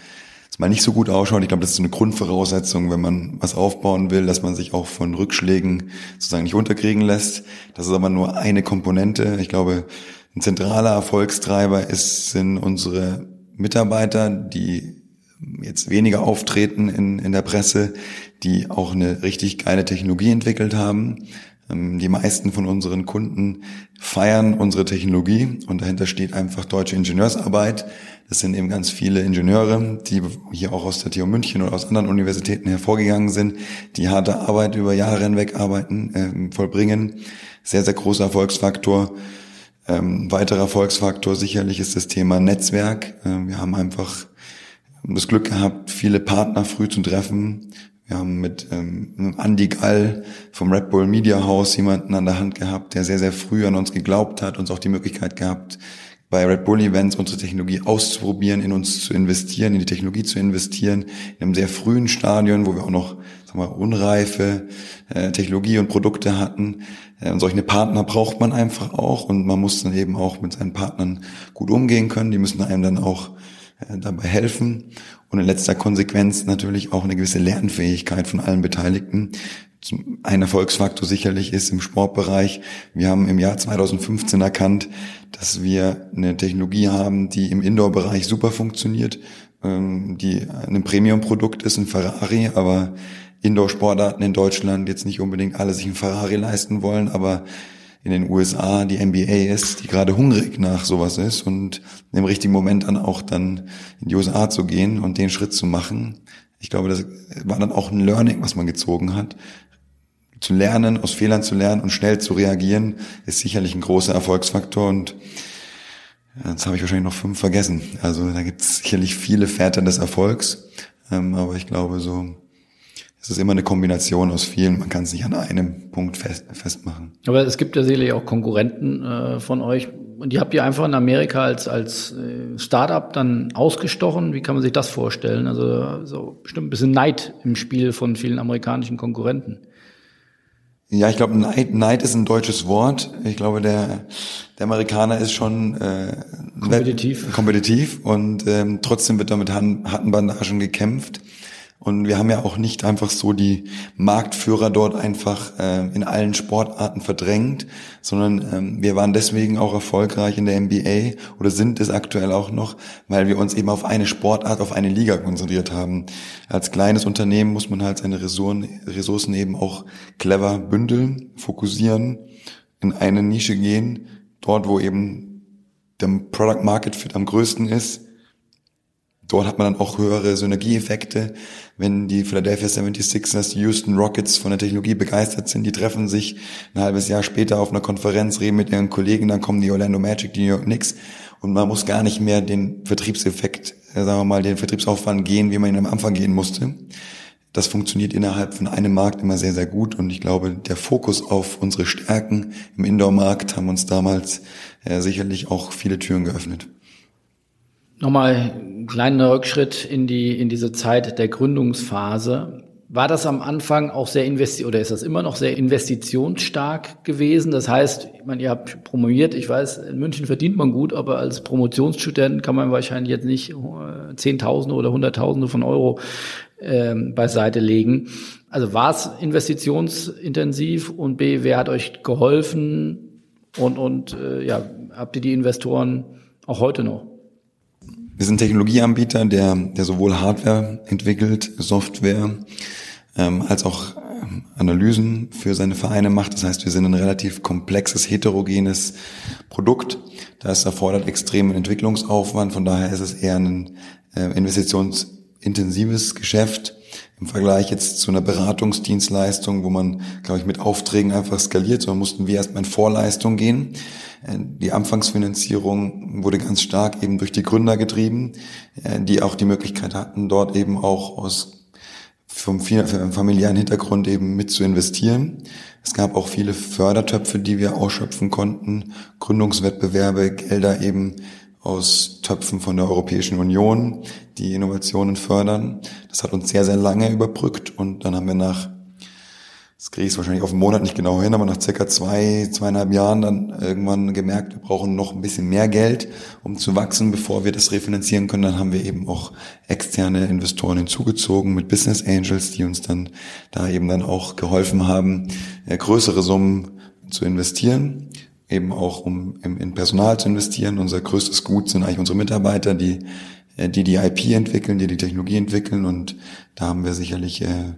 es mal nicht so gut ausschaut. Ich glaube, das ist eine Grundvoraussetzung, wenn man was aufbauen will, dass man sich auch von Rückschlägen sozusagen nicht unterkriegen lässt. Das ist aber nur eine Komponente. Ich glaube, ein zentraler Erfolgstreiber ist, sind unsere Mitarbeiter, die jetzt weniger auftreten in, in der Presse, die auch eine richtig geile Technologie entwickelt haben. Ähm, die meisten von unseren Kunden feiern unsere Technologie und dahinter steht einfach deutsche Ingenieursarbeit. Das sind eben ganz viele Ingenieure, die hier auch aus der TU München oder aus anderen Universitäten hervorgegangen sind, die harte Arbeit über Jahre hinweg arbeiten, äh, vollbringen. Sehr, sehr großer Erfolgsfaktor. Ähm, weiterer Erfolgsfaktor sicherlich ist das Thema Netzwerk. Äh, wir haben einfach das Glück gehabt, viele Partner früh zu treffen. Wir haben mit ähm, Andy Gall vom Red Bull Media House jemanden an der Hand gehabt, der sehr, sehr früh an uns geglaubt hat, uns auch die Möglichkeit gehabt, bei Red Bull Events unsere Technologie auszuprobieren, in uns zu investieren, in die Technologie zu investieren, in einem sehr frühen Stadion, wo wir auch noch sagen wir, unreife äh, Technologie und Produkte hatten. Äh, und solche Partner braucht man einfach auch und man muss dann eben auch mit seinen Partnern gut umgehen können. Die müssen einem dann auch äh, dabei helfen und in letzter Konsequenz natürlich auch eine gewisse Lernfähigkeit von allen Beteiligten. Ein Erfolgsfaktor sicherlich ist im Sportbereich. Wir haben im Jahr 2015 erkannt, dass wir eine Technologie haben, die im Indoor-Bereich super funktioniert, ähm, die ein Premium-Produkt ist, ein Ferrari, aber Indoor-Sportarten in Deutschland jetzt nicht unbedingt alle sich ein Ferrari leisten wollen, aber in den USA die NBA ist, die gerade hungrig nach sowas ist und im richtigen Moment dann auch dann in die USA zu gehen und den Schritt zu machen. Ich glaube, das war dann auch ein Learning, was man gezogen hat. Zu lernen, aus Fehlern zu lernen und schnell zu reagieren, ist sicherlich ein großer Erfolgsfaktor und jetzt habe ich wahrscheinlich noch fünf vergessen. Also da gibt es sicherlich viele Väter des Erfolgs, ähm, aber ich glaube so es ist immer eine Kombination aus vielen. Man kann es nicht an einem Punkt fest, festmachen. Aber es gibt ja sicherlich auch Konkurrenten äh, von euch. Und die habt ihr einfach in Amerika als, als äh, Startup dann ausgestochen. Wie kann man sich das vorstellen? Also so bestimmt ein bisschen Neid im Spiel von vielen amerikanischen Konkurrenten. Ja, ich glaube, Neid, Neid ist ein deutsches Wort. Ich glaube, der, der Amerikaner ist schon äh, kompetitiv. kompetitiv und ähm, trotzdem wird da mit harten Bandagen gekämpft. Und wir haben ja auch nicht einfach so die Marktführer dort einfach äh, in allen Sportarten verdrängt, sondern ähm, wir waren deswegen auch erfolgreich in der NBA oder sind es aktuell auch noch, weil wir uns eben auf eine Sportart, auf eine Liga konzentriert haben. Als kleines Unternehmen muss man halt seine Ressourcen, Ressourcen eben auch clever bündeln, fokussieren, in eine Nische gehen, dort wo eben der Product Market Fit am größten ist Dort hat man dann auch höhere Synergieeffekte. Wenn die Philadelphia 76ers, die Houston Rockets von der Technologie begeistert sind, die treffen sich ein halbes Jahr später auf einer Konferenz, reden mit ihren Kollegen, dann kommen die Orlando Magic, die New York Knicks und man muss gar nicht mehr den Vertriebseffekt, äh, sagen wir mal, den Vertriebsaufwand gehen, wie man ihn am Anfang gehen musste. Das funktioniert innerhalb von einem Markt immer sehr, sehr gut und ich glaube, der Fokus auf unsere Stärken im Indoor-Markt haben uns damals äh, sicherlich auch viele Türen geöffnet. Nochmal ein kleiner Rückschritt in die, in diese Zeit der Gründungsphase. War das am Anfang auch sehr investi oder ist das immer noch sehr investitionsstark gewesen? Das heißt, ich meine, ihr habt promoviert, ich weiß, in München verdient man gut, aber als Promotionsstudent kann man wahrscheinlich jetzt nicht äh, Zehntausende oder Hunderttausende von Euro ähm, beiseite legen. Also war es investitionsintensiv und B, wer hat euch geholfen und, und äh, ja, habt ihr die Investoren auch heute noch? Wir sind Technologieanbieter, der, der sowohl Hardware entwickelt, Software, ähm, als auch ähm, Analysen für seine Vereine macht. Das heißt, wir sind ein relativ komplexes, heterogenes Produkt. Das erfordert extremen Entwicklungsaufwand. Von daher ist es eher ein äh, investitionsintensives Geschäft im Vergleich jetzt zu einer Beratungsdienstleistung, wo man, glaube ich, mit Aufträgen einfach skaliert, sondern mussten wir erstmal in Vorleistung gehen. Äh, die Anfangsfinanzierung wurde ganz stark eben durch die Gründer getrieben, äh, die auch die Möglichkeit hatten, dort eben auch aus vom familiären Hintergrund eben mit zu investieren. Es gab auch viele Fördertöpfe, die wir ausschöpfen konnten, Gründungswettbewerbe, Gelder eben aus Töpfen von der Europäischen Union, die Innovationen fördern. Das hat uns sehr, sehr lange überbrückt und dann haben wir nach das kriege ich wahrscheinlich auf einen Monat nicht genau hin, aber nach circa zwei, zweieinhalb Jahren dann irgendwann gemerkt, wir brauchen noch ein bisschen mehr Geld, um zu wachsen, bevor wir das refinanzieren können. Dann haben wir eben auch externe Investoren hinzugezogen mit Business Angels, die uns dann da eben dann auch geholfen haben, äh, größere Summen zu investieren eben auch um in Personal zu investieren. Unser größtes Gut sind eigentlich unsere Mitarbeiter, die äh, die, die IP entwickeln, die die Technologie entwickeln und da haben wir sicherlich äh,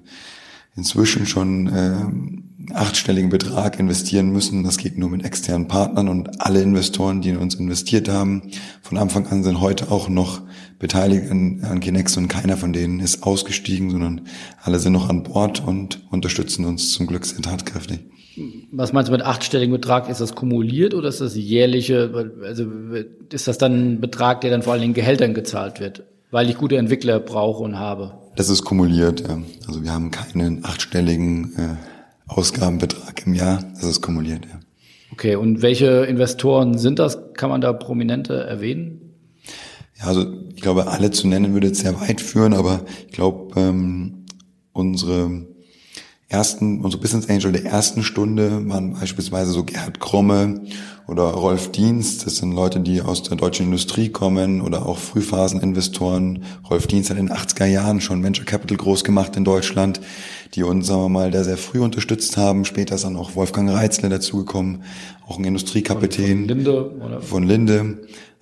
inzwischen schon äh, achtstelligen Betrag investieren müssen. Das geht nur mit externen Partnern und alle Investoren, die in uns investiert haben, von Anfang an sind heute auch noch beteiligt an, an Kinex und keiner von denen ist ausgestiegen, sondern alle sind noch an Bord und unterstützen uns zum Glück sehr tatkräftig. Was meinst du mit achtstelligen Betrag? Ist das kumuliert oder ist das jährliche? Also ist das dann ein Betrag, der dann vor allen Dingen Gehältern gezahlt wird, weil ich gute Entwickler brauche und habe? Das ist kumuliert. Ja. Also wir haben keinen achtstelligen äh, Ausgabenbetrag im Jahr. Das ist kumuliert. Ja. Okay, und welche Investoren sind das? Kann man da prominente erwähnen? Ja, also ich glaube, alle zu nennen würde jetzt sehr weit führen, aber ich glaube, ähm, unsere ersten, unsere Business Angel der ersten Stunde waren beispielsweise so Gerhard Kromme oder Rolf Dienst. Das sind Leute, die aus der deutschen Industrie kommen oder auch Frühphaseninvestoren. Rolf Dienst hat in den 80er Jahren schon Venture Capital groß gemacht in Deutschland, die uns, sagen wir mal, da sehr früh unterstützt haben. Später ist dann auch Wolfgang Reitzle dazugekommen, auch ein Industriekapitän. Von Linde, oder? Von Linde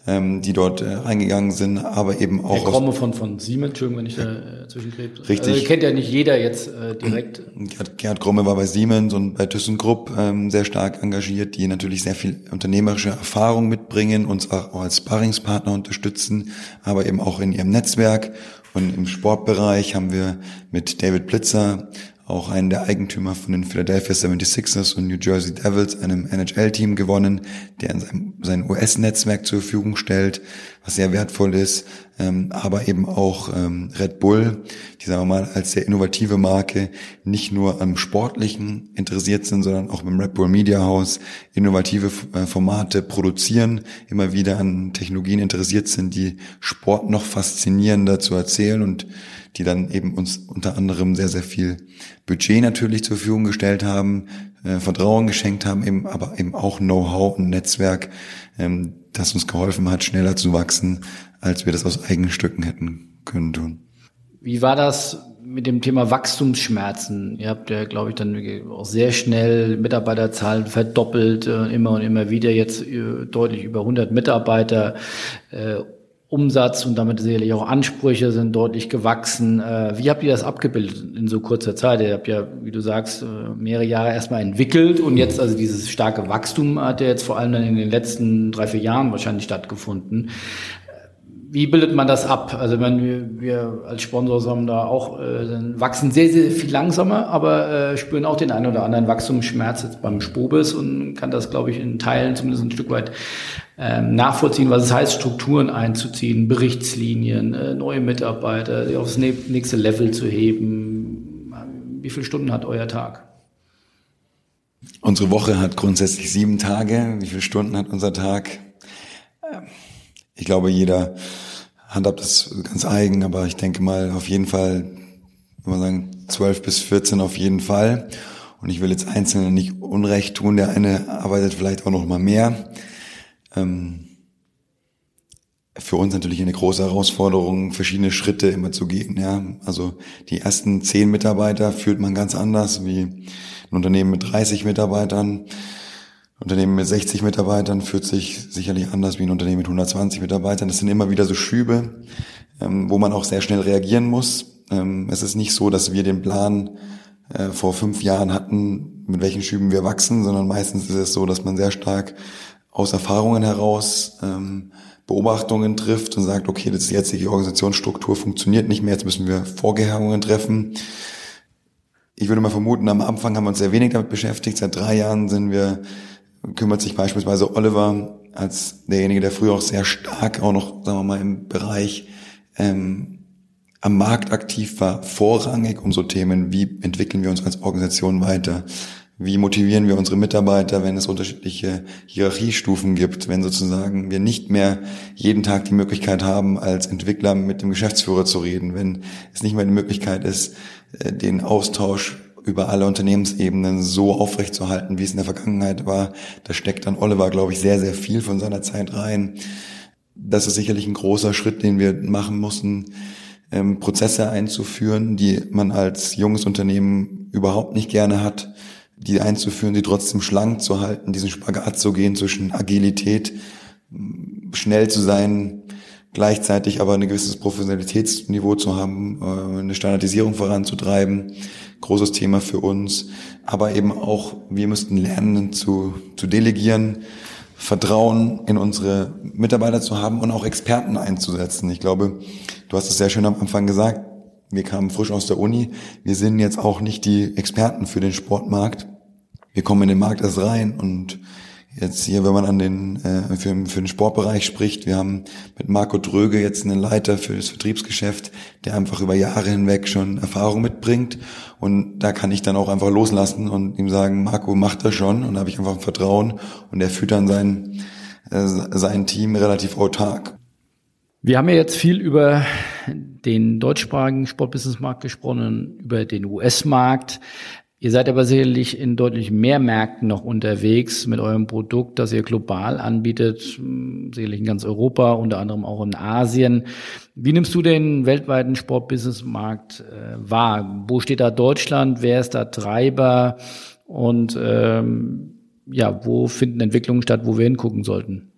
ähm, die dort äh, reingegangen sind, aber eben auch. Der Kromme von, von Siemens, Entschuldigung, wenn ich da äh, zwischenkrebs. Richtig. Also, kennt ja nicht jeder jetzt äh, direkt. Gerhard, Gerhard Kromme war bei Siemens und bei ThyssenKrupp ähm, sehr stark engagiert, die natürlich sehr viel unternehmerische Erfahrung mitbringen, uns auch als Sparringspartner unterstützen, aber eben auch in ihrem Netzwerk. Und im Sportbereich haben wir mit David Blitzer auch einen der Eigentümer von den Philadelphia 76ers und New Jersey Devils, einem NHL-Team gewonnen, der sein, US-Netzwerk zur Verfügung stellt, was sehr wertvoll ist, ähm, aber eben auch ähm, Red Bull, die sagen wir mal als sehr innovative Marke nicht nur am Sportlichen interessiert sind, sondern auch beim Red Bull Media House innovative äh, Formate produzieren, immer wieder an Technologien interessiert sind, die Sport noch faszinierender zu erzählen und die dann eben uns unter anderem sehr, sehr viel Budget natürlich zur Verfügung gestellt haben, äh, Vertrauen geschenkt haben, eben, aber eben auch Know-how und Netzwerk, ähm, das uns geholfen hat, schneller zu wachsen, als wir das aus eigenen Stücken hätten können tun. Wie war das mit dem Thema Wachstumsschmerzen? Ihr habt ja, glaube ich, dann auch sehr schnell Mitarbeiterzahlen verdoppelt, äh, immer und immer wieder, jetzt äh, deutlich über 100 Mitarbeiter. Umsatz und damit sicherlich auch Ansprüche sind deutlich gewachsen. Äh, wie habt ihr das abgebildet in so kurzer Zeit? Ihr habt ja, wie du sagst, äh, mehrere Jahre erstmal entwickelt und jetzt also dieses starke Wachstum hat ja jetzt vor allem dann in den letzten drei, vier Jahren wahrscheinlich stattgefunden. Wie bildet man das ab? Also wenn wir, wir als Sponsor haben da auch äh, wachsen sehr, sehr viel langsamer, aber äh, spüren auch den einen oder anderen Wachstumsschmerz jetzt beim Spobis und kann das, glaube ich, in Teilen zumindest ein Stück weit ähm, nachvollziehen, was es heißt, Strukturen einzuziehen, Berichtslinien, äh, neue Mitarbeiter, die aufs nächste Level zu heben. Wie viele Stunden hat euer Tag? Unsere Woche hat grundsätzlich sieben Tage. Wie viele Stunden hat unser Tag? Ähm, ich glaube, jeder handhabt das ganz eigen, aber ich denke mal auf jeden Fall, wenn man sagen, zwölf bis vierzehn auf jeden Fall. Und ich will jetzt Einzelnen nicht Unrecht tun. Der eine arbeitet vielleicht auch noch mal mehr. Ähm, für uns natürlich eine große Herausforderung, verschiedene Schritte immer zu gehen. Ja, also die ersten zehn Mitarbeiter führt man ganz anders wie ein Unternehmen mit 30 Mitarbeitern. Unternehmen mit 60 Mitarbeitern führt sich sicherlich anders wie ein Unternehmen mit 120 Mitarbeitern. Das sind immer wieder so Schübe, ähm, wo man auch sehr schnell reagieren muss. Ähm, es ist nicht so, dass wir den Plan äh, vor fünf Jahren hatten, mit welchen Schüben wir wachsen, sondern meistens ist es so, dass man sehr stark aus Erfahrungen heraus ähm, Beobachtungen trifft und sagt, okay, das ist jetzt die Organisationsstruktur funktioniert nicht mehr, jetzt müssen wir Vorkehrungen treffen. Ich würde mal vermuten, am Anfang haben wir uns sehr wenig damit beschäftigt. Seit drei Jahren sind wir, kümmert sich beispielsweise Oliver als derjenige, der früher auch sehr stark auch noch, sagen wir mal, im Bereich ähm, am Markt aktiv war, vorrangig um so Themen, wie entwickeln wir uns als Organisation weiter, Wie motivieren wir unsere Mitarbeiter, wenn es unterschiedliche Hierarchiestufen gibt, wenn sozusagen wir nicht mehr jeden Tag die Möglichkeit haben, als Entwickler mit dem Geschäftsführer zu reden, wenn es nicht mehr die Möglichkeit ist, äh, den Austausch über alle Unternehmensebenen so aufrechtzuerhalten, wie es in der Vergangenheit war. Da steckt dann Oliver, glaube ich, sehr, sehr viel von seiner Zeit rein. Das ist sicherlich ein großer Schritt, den wir machen mussten, ähm, Prozesse einzuführen, die man als junges Unternehmen überhaupt nicht gerne hat, die einzuführen, die trotzdem schlank zu halten, diesen Spagat zu gehen zwischen Agilität, schnell zu sein, gleichzeitig aber ein gewisses Professionalitätsniveau zu haben, äh, eine Standardisierung voranzutreiben, großes Thema für uns, aber eben auch, wir müssten lernen zu, zu delegieren, Vertrauen in unsere Mitarbeiter zu haben und auch Experten einzusetzen. Ich glaube, du hast es sehr schön am Anfang gesagt, wir kamen frisch aus der Uni, wir sind jetzt auch nicht die Experten für den Sportmarkt. Wir kommen in den Markt erst rein und Jetzt hier, wenn man an den äh, für, für den Sportbereich spricht, wir haben mit Marco Dröge jetzt einen Leiter für das Vertriebsgeschäft, der einfach über Jahre hinweg schon Erfahrung mitbringt. Und da kann ich dann auch einfach loslassen und ihm sagen, Marco macht das schon. Und da habe ich einfach ein Vertrauen und er führt dann sein, äh, sein Team relativ autark. Wir haben ja jetzt viel über den deutschsprachigen Sportbusinessmarkt gesprochen, über den US-Markt. Ihr seid aber sicherlich in deutlich mehr Märkten noch unterwegs mit eurem Produkt, das ihr global anbietet, hm, sicherlich in ganz Europa, unter anderem auch in Asien. Wie nimmst du den weltweiten Sportbusinessmarkt äh, wahr? Wo steht da Deutschland? Wer ist da Treiber? Und ähm, ja, wo finden Entwicklungen statt, wo wir hingucken sollten?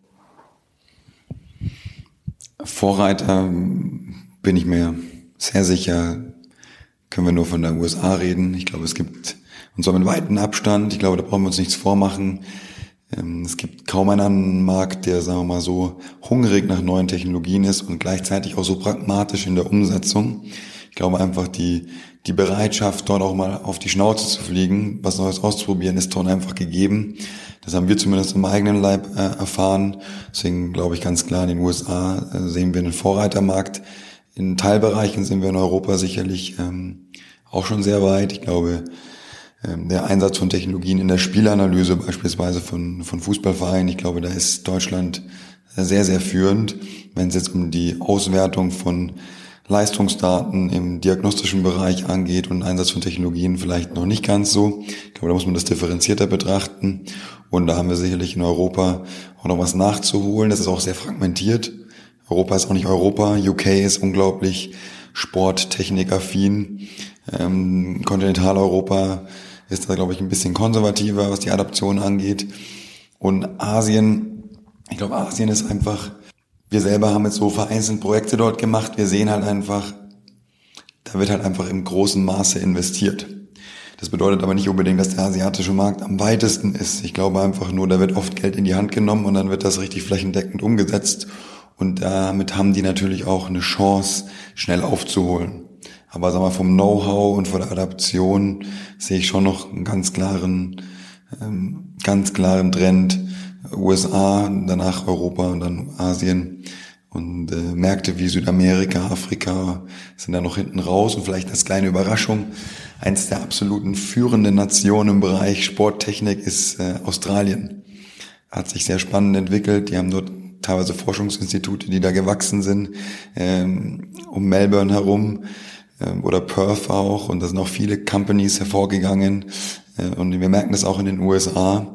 Vorreiter bin ich mir sehr sicher, können wir nur von der USA reden. Ich glaube, es gibt, und zwar mit weitem Abstand, ich glaube, da brauchen wir uns nichts vormachen. Ähm, es gibt kaum einen anderen Markt, der, sagen wir mal, so hungrig nach neuen Technologien ist und gleichzeitig auch so pragmatisch in der Umsetzung. Ich glaube einfach, die, die Bereitschaft, dort auch mal auf die Schnauze zu fliegen, was Neues auszuprobieren, ist dort einfach gegeben. Das haben wir zumindest im eigenen Leib äh, erfahren. Deswegen glaube ich ganz klar, in den USA äh, sehen wir einen Vorreitermarkt. In Teilbereichen sind wir in Europa sicherlich ähm, auch schon sehr weit. Ich glaube, ähm, der Einsatz von Technologien in der Spielanalyse beispielsweise von, von Fußballvereinen, ich glaube, da ist Deutschland sehr, sehr führend, wenn es jetzt um die Auswertung von Leistungsdaten im diagnostischen Bereich angeht und Einsatz von Technologien vielleicht noch nicht ganz so. Ich glaube, da muss man das differenzierter betrachten. Und da haben wir sicherlich in Europa auch noch was nachzuholen. Das ist auch sehr fragmentiert. Europa ist auch nicht Europa. UK ist unglaublich sporttechnikaffin. Ähm, Kontinentaleuropa ist da, glaube ich, ein bisschen konservativer, was die Adaption angeht. Und Asien, ich glaube, Asien ist einfach, wir selber haben jetzt so vereinzelt Projekte dort gemacht. Wir sehen halt einfach, da wird halt einfach im großen Maße investiert. Das bedeutet aber nicht unbedingt, dass der asiatische Markt am weitesten ist. Ich glaube einfach nur, da wird oft Geld in die Hand genommen und dann wird das richtig flächendeckend umgesetzt. Und damit haben die natürlich auch eine Chance, schnell aufzuholen. Aber sagen wir, vom Know-how und von der Adaption sehe ich schon noch einen ganz klaren, ähm, ganz klaren Trend. USA, danach Europa und dann Asien. Und äh, Märkte wie Südamerika, Afrika sind da noch hinten raus. Und vielleicht als kleine Überraschung, eins der absoluten führenden Nationen im Bereich Sporttechnik ist äh, Australien. Hat sich sehr spannend entwickelt. Die haben dort teilweise Forschungsinstitute, die da gewachsen sind, ähm, um Melbourne herum oder Perth auch. Und da sind auch viele Companies hervorgegangen. Äh, und wir merken das auch in den USA,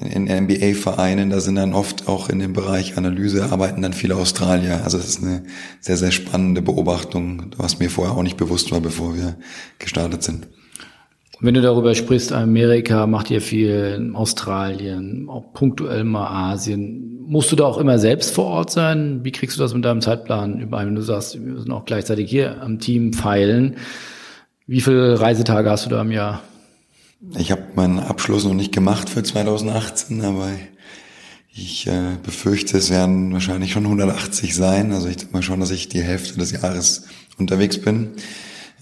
in NBA-Vereinen, da sind dann oft auch in dem Bereich Analyse arbeiten dann viele Australier. Also das ist eine sehr, sehr spannende Beobachtung, was mir vorher auch nicht bewusst war, bevor wir gestartet sind. Wenn du darüber sprichst, Amerika macht ja viel, Australien, auch punktuell mal Asien. Musst du da auch immer selbst vor Ort sein? Wie kriegst du das mit deinem Zeitplan überein? Wenn du sagst, wir müssen auch gleichzeitig hier am Team feilen. Wie viele Reisetage hast du da im Jahr? Ich habe meinen Abschluss noch nicht gemacht für 2018, aber ich äh, befürchte, es werden wahrscheinlich schon 180 sein. Also ich denke mal schon, dass ich die Hälfte des Jahres unterwegs bin.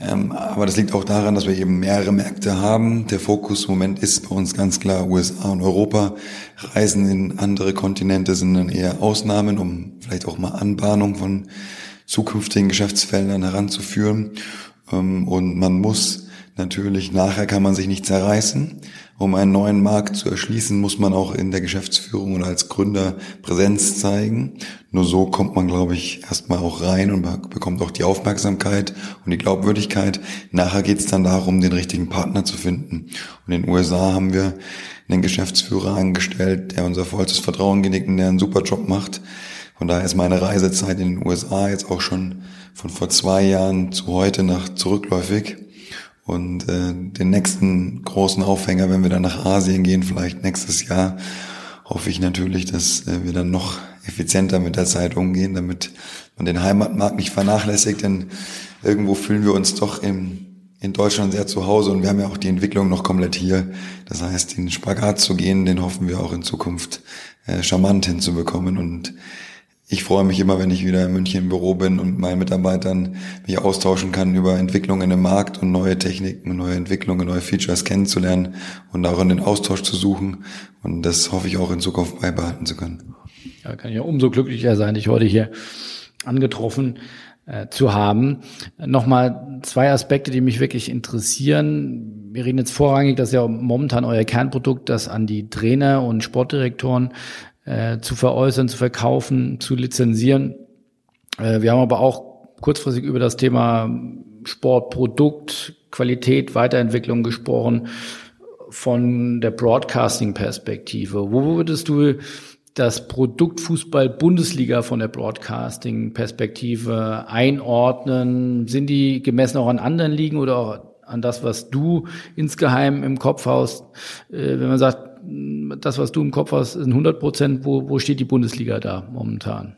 Ähm, aber das liegt auch daran, dass wir eben mehrere Märkte haben. Der Fokus im Moment ist bei uns ganz klar USA und Europa. Reisen in andere Kontinente sind dann eher Ausnahmen, um vielleicht auch mal Anbahnung von zukünftigen Geschäftsfeldern heranzuführen. Ähm, und man muss natürlich nachher kann man sich nicht zerreißen. Um einen neuen Markt zu erschließen, muss man auch in der Geschäftsführung oder als Gründer Präsenz zeigen. Nur so kommt man, glaube ich, erstmal auch rein und bekommt auch die Aufmerksamkeit und die Glaubwürdigkeit. Nachher geht es dann darum, den richtigen Partner zu finden. Und in den USA haben wir einen Geschäftsführer angestellt, der unser vollstes Vertrauen genickt und der einen super Job macht. Von daher ist meine Reisezeit in den USA jetzt auch schon von vor zwei Jahren zu heute nach zurückläufig. Und äh, den nächsten großen Aufhänger, wenn wir dann nach Asien gehen, vielleicht nächstes Jahr, hoffe ich natürlich, dass äh, wir dann noch effizienter mit der Zeit umgehen, damit man den Heimatmarkt nicht vernachlässigt, denn irgendwo fühlen wir uns doch im, in Deutschland sehr zu Hause. Und wir haben ja auch die Entwicklung noch komplett hier. Das heißt, den Spagat zu gehen, den hoffen wir auch in Zukunft äh, charmant hinzubekommen. Und ich freue mich immer, wenn ich wieder in München im Büro bin und meinen Mitarbeitern mich austauschen kann über Entwicklungen im Markt und neue Techniken, neue Entwicklungen, neue Features kennenzulernen und darin den Austausch zu suchen. Und das hoffe ich auch in Zukunft beibehalten zu können. Ja, kann ich ja umso glücklicher sein, dich heute hier angetroffen äh, zu haben. Nochmal zwei Aspekte, die mich wirklich interessieren. Wir reden jetzt vorrangig, dass ja momentan euer Kernprodukt, das an die Trainer und Sportdirektoren äh, zu veräußern, zu verkaufen, zu lizenzieren. Äh, wir haben aber auch kurzfristig über das Thema Sportprodukt, Qualität, Weiterentwicklung gesprochen von der Broadcasting-Perspektive. Wo würdest du das Produkt Fußball Bundesliga von der Broadcasting-Perspektive einordnen? Sind die gemessen auch an anderen Ligen oder auch an das, was du insgeheim im Kopf hast? Äh, wenn man sagt, das, was du im Kopf hast, sind 100 Prozent. Wo, wo steht die Bundesliga da momentan?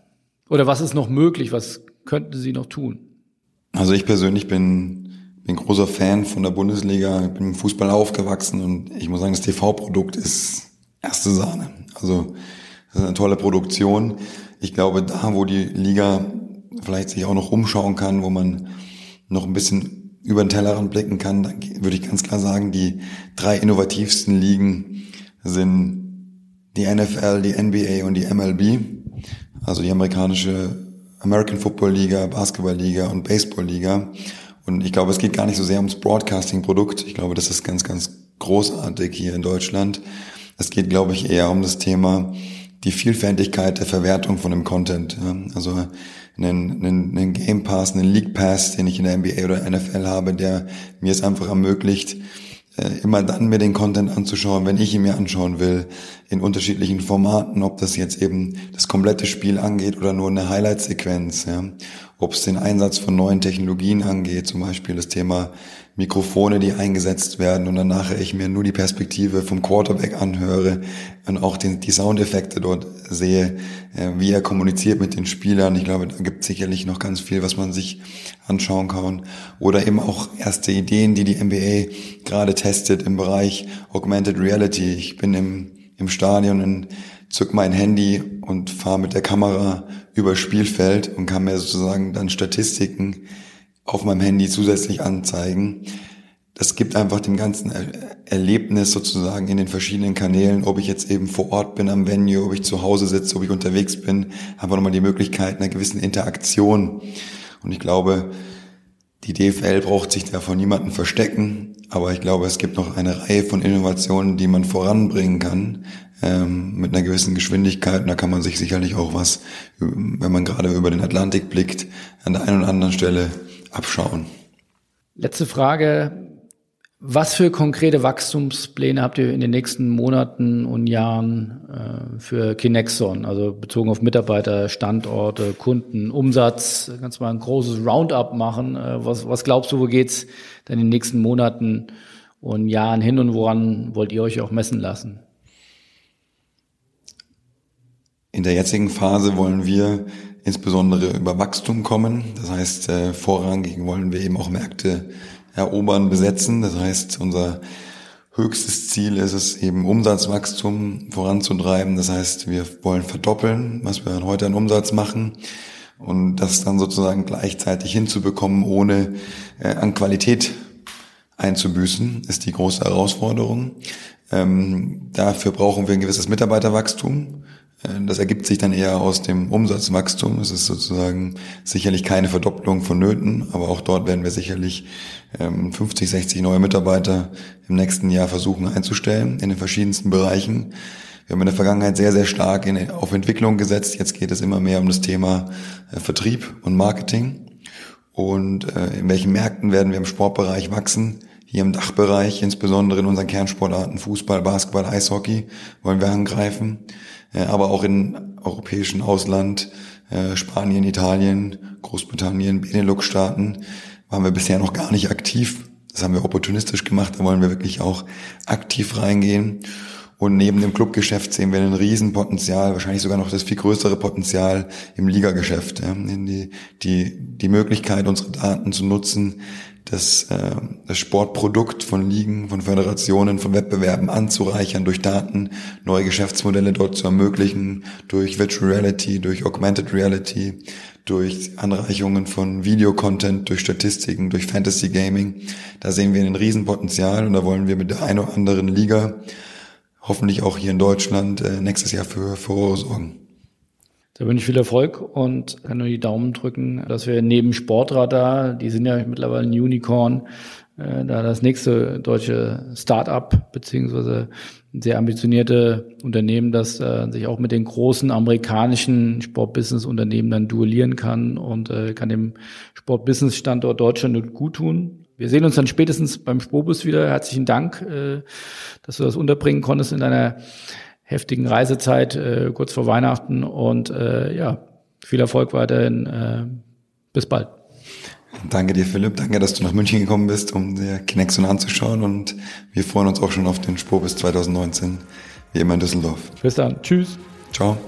Oder was ist noch möglich? Was könnten sie noch tun? Also ich persönlich bin, bin großer Fan von der Bundesliga. Ich bin im Fußball aufgewachsen und ich muss sagen, das TV-Produkt ist erste Sahne. Also das ist eine tolle Produktion. Ich glaube, da, wo die Liga vielleicht sich auch noch umschauen kann, wo man noch ein bisschen über den Tellerrand blicken kann, dann würde ich ganz klar sagen, die drei innovativsten Ligen sind die NFL, die NBA und die MLB, also die amerikanische American Football Liga, Basketball Liga und Baseball Liga. Und ich glaube, es geht gar nicht so sehr ums Broadcasting-Produkt. Ich glaube, das ist ganz, ganz großartig hier in Deutschland. Es geht, glaube ich, eher um das Thema die Vielfältigkeit der Verwertung von dem Content. Also einen, einen, einen Game Pass, einen League Pass, den ich in der NBA oder NFL habe, der mir es einfach ermöglicht, äh, immer dann mir den Content anzuschauen, wenn ich ihn mir anschauen will, in unterschiedlichen Formaten, ob das jetzt eben das komplette Spiel angeht oder nur eine Highlight-Sequenz, ja. ob es den Einsatz von neuen Technologien angeht, zum Beispiel das Thema Mikrofone, die eingesetzt werden und dann nachher ich mir nur die Perspektive vom Quarterback anhöre und auch den, die Soundeffekte dort sehe, äh, wie er kommuniziert mit den Spielern. Ich glaube, da gibt es sicherlich noch ganz viel, was man sich anschauen kann. Oder eben auch erste Ideen, die die NBA gerade testet im Bereich Augmented Reality. Ich bin im, im Stadion und zück mein Handy und fahre mit der Kamera über Spielfeld und kann mir sozusagen dann Statistiken auf meinem Handy zusätzlich anzeigen. Das gibt einfach dem ganzen Erlebnis sozusagen in den verschiedenen Kanälen, ob ich jetzt eben vor Ort bin am Venue, ob ich zu Hause sitze, ob ich unterwegs bin, einfach nochmal die Möglichkeit einer gewissen Interaktion. Und ich glaube, die DFL braucht sich da von niemandem verstecken, aber ich glaube, es gibt noch eine Reihe von Innovationen, die man voranbringen kann, ähm, mit einer gewissen Geschwindigkeit. Und da kann man sich sicherlich auch was, wenn man gerade über den Atlantik blickt, an der einen oder anderen Stelle abschauen. Letzte Frage. Was für konkrete Wachstumspläne habt ihr in den nächsten Monaten und Jahren äh, für Kinexon? Also bezogen auf Mitarbeiter, Standorte, Kunden, Umsatz. Kannst du mal ein großes Roundup machen? Äh, was, was glaubst du, wo geht's denn in den nächsten Monaten und Jahren hin und woran wollt ihr euch auch messen lassen? In der jetzigen Phase wollen wir insbesondere über Wachstum kommen. Das heißt, äh, vorrangig wollen wir eben auch Märkte erobern, besetzen. Das heißt, unser höchstes Ziel ist es eben Umsatzwachstum voranzutreiben. Das heißt, wir wollen verdoppeln, was wir heute an Umsatz machen und das dann sozusagen gleichzeitig hinzubekommen, ohne äh, an Qualität einzubüßen, ist die große Herausforderung. Ähm, dafür brauchen wir ein gewisses Mitarbeiterwachstum. Äh, das ergibt sich dann eher aus dem Umsatzwachstum. Es ist sozusagen sicherlich keine Verdopplung vonnöten, aber auch dort werden wir sicherlich 50, ähm, 60 neue Mitarbeiter im nächsten Jahr versuchen einzustellen in den verschiedensten Bereichen. Wir haben in der Vergangenheit sehr, sehr stark in, auf Entwicklung gesetzt. Jetzt geht es immer mehr um das Thema äh, Vertrieb und Marketing. Und äh, in welchen Märkten werden wir im Sportbereich wachsen? Hier im Dachbereich, insbesondere in unseren Kernsportarten Fußball, Basketball, Eishockey, wollen wir angreifen. Äh, aber auch in europäischen Ausland, äh, Spanien, Italien, Großbritannien, Benelux-Staaten waren wir bisher noch gar nicht aktiv. Das haben wir opportunistisch gemacht, da wollen wir wirklich auch aktiv reingehen. Und neben dem Clubgeschäft sehen wir ein Riesenpotenzial, wahrscheinlich sogar noch das viel größere Potenzial im Ligageschäft. Die, die, die Möglichkeit, unsere Daten zu nutzen, das, äh, das Sportprodukt von Ligen, von Föderationen, von Wettbewerben anzureichern durch Daten, neue Geschäftsmodelle dort zu ermöglichen, durch Virtual Reality, durch Augmented Reality, durch Anreichungen von Videocontent, durch Statistiken, durch Fantasy Gaming. Da sehen wir ein Riesenpotenzial und da wollen wir mit der einen oder anderen Liga hoffentlich auch hier in Deutschland äh, nächstes Jahr für Furore sorgen. Da wünsche ich viel Erfolg und kann nur die Daumen drücken, dass wir neben Sportradar, die sind ja mittlerweile ein Unicorn, äh, da das nächste deutsche Start-up beziehungsweise sehr ambitionierte Unternehmen, das äh, sich auch mit den großen amerikanischen Sportbusiness-Unternehmen dann duellieren kann und äh, kann dem Sportbusiness-Standort Deutschland gut tun. Wir sehen uns dann spätestens beim Spobus wieder. Herzlichen Dank, dass du das unterbringen konntest in deiner heftigen Reisezeit äh, kurz vor Weihnachten und äh, ja, viel Erfolg weiterhin. Äh, bis bald. Danke dir, Philipp. Danke, dass du nach München gekommen bist, um dir Connection anzuschauen. Und wir freuen uns auch schon auf den Spur bis 2019, wie immer in Düsseldorf. Bis dann. Tschüss. Ciao.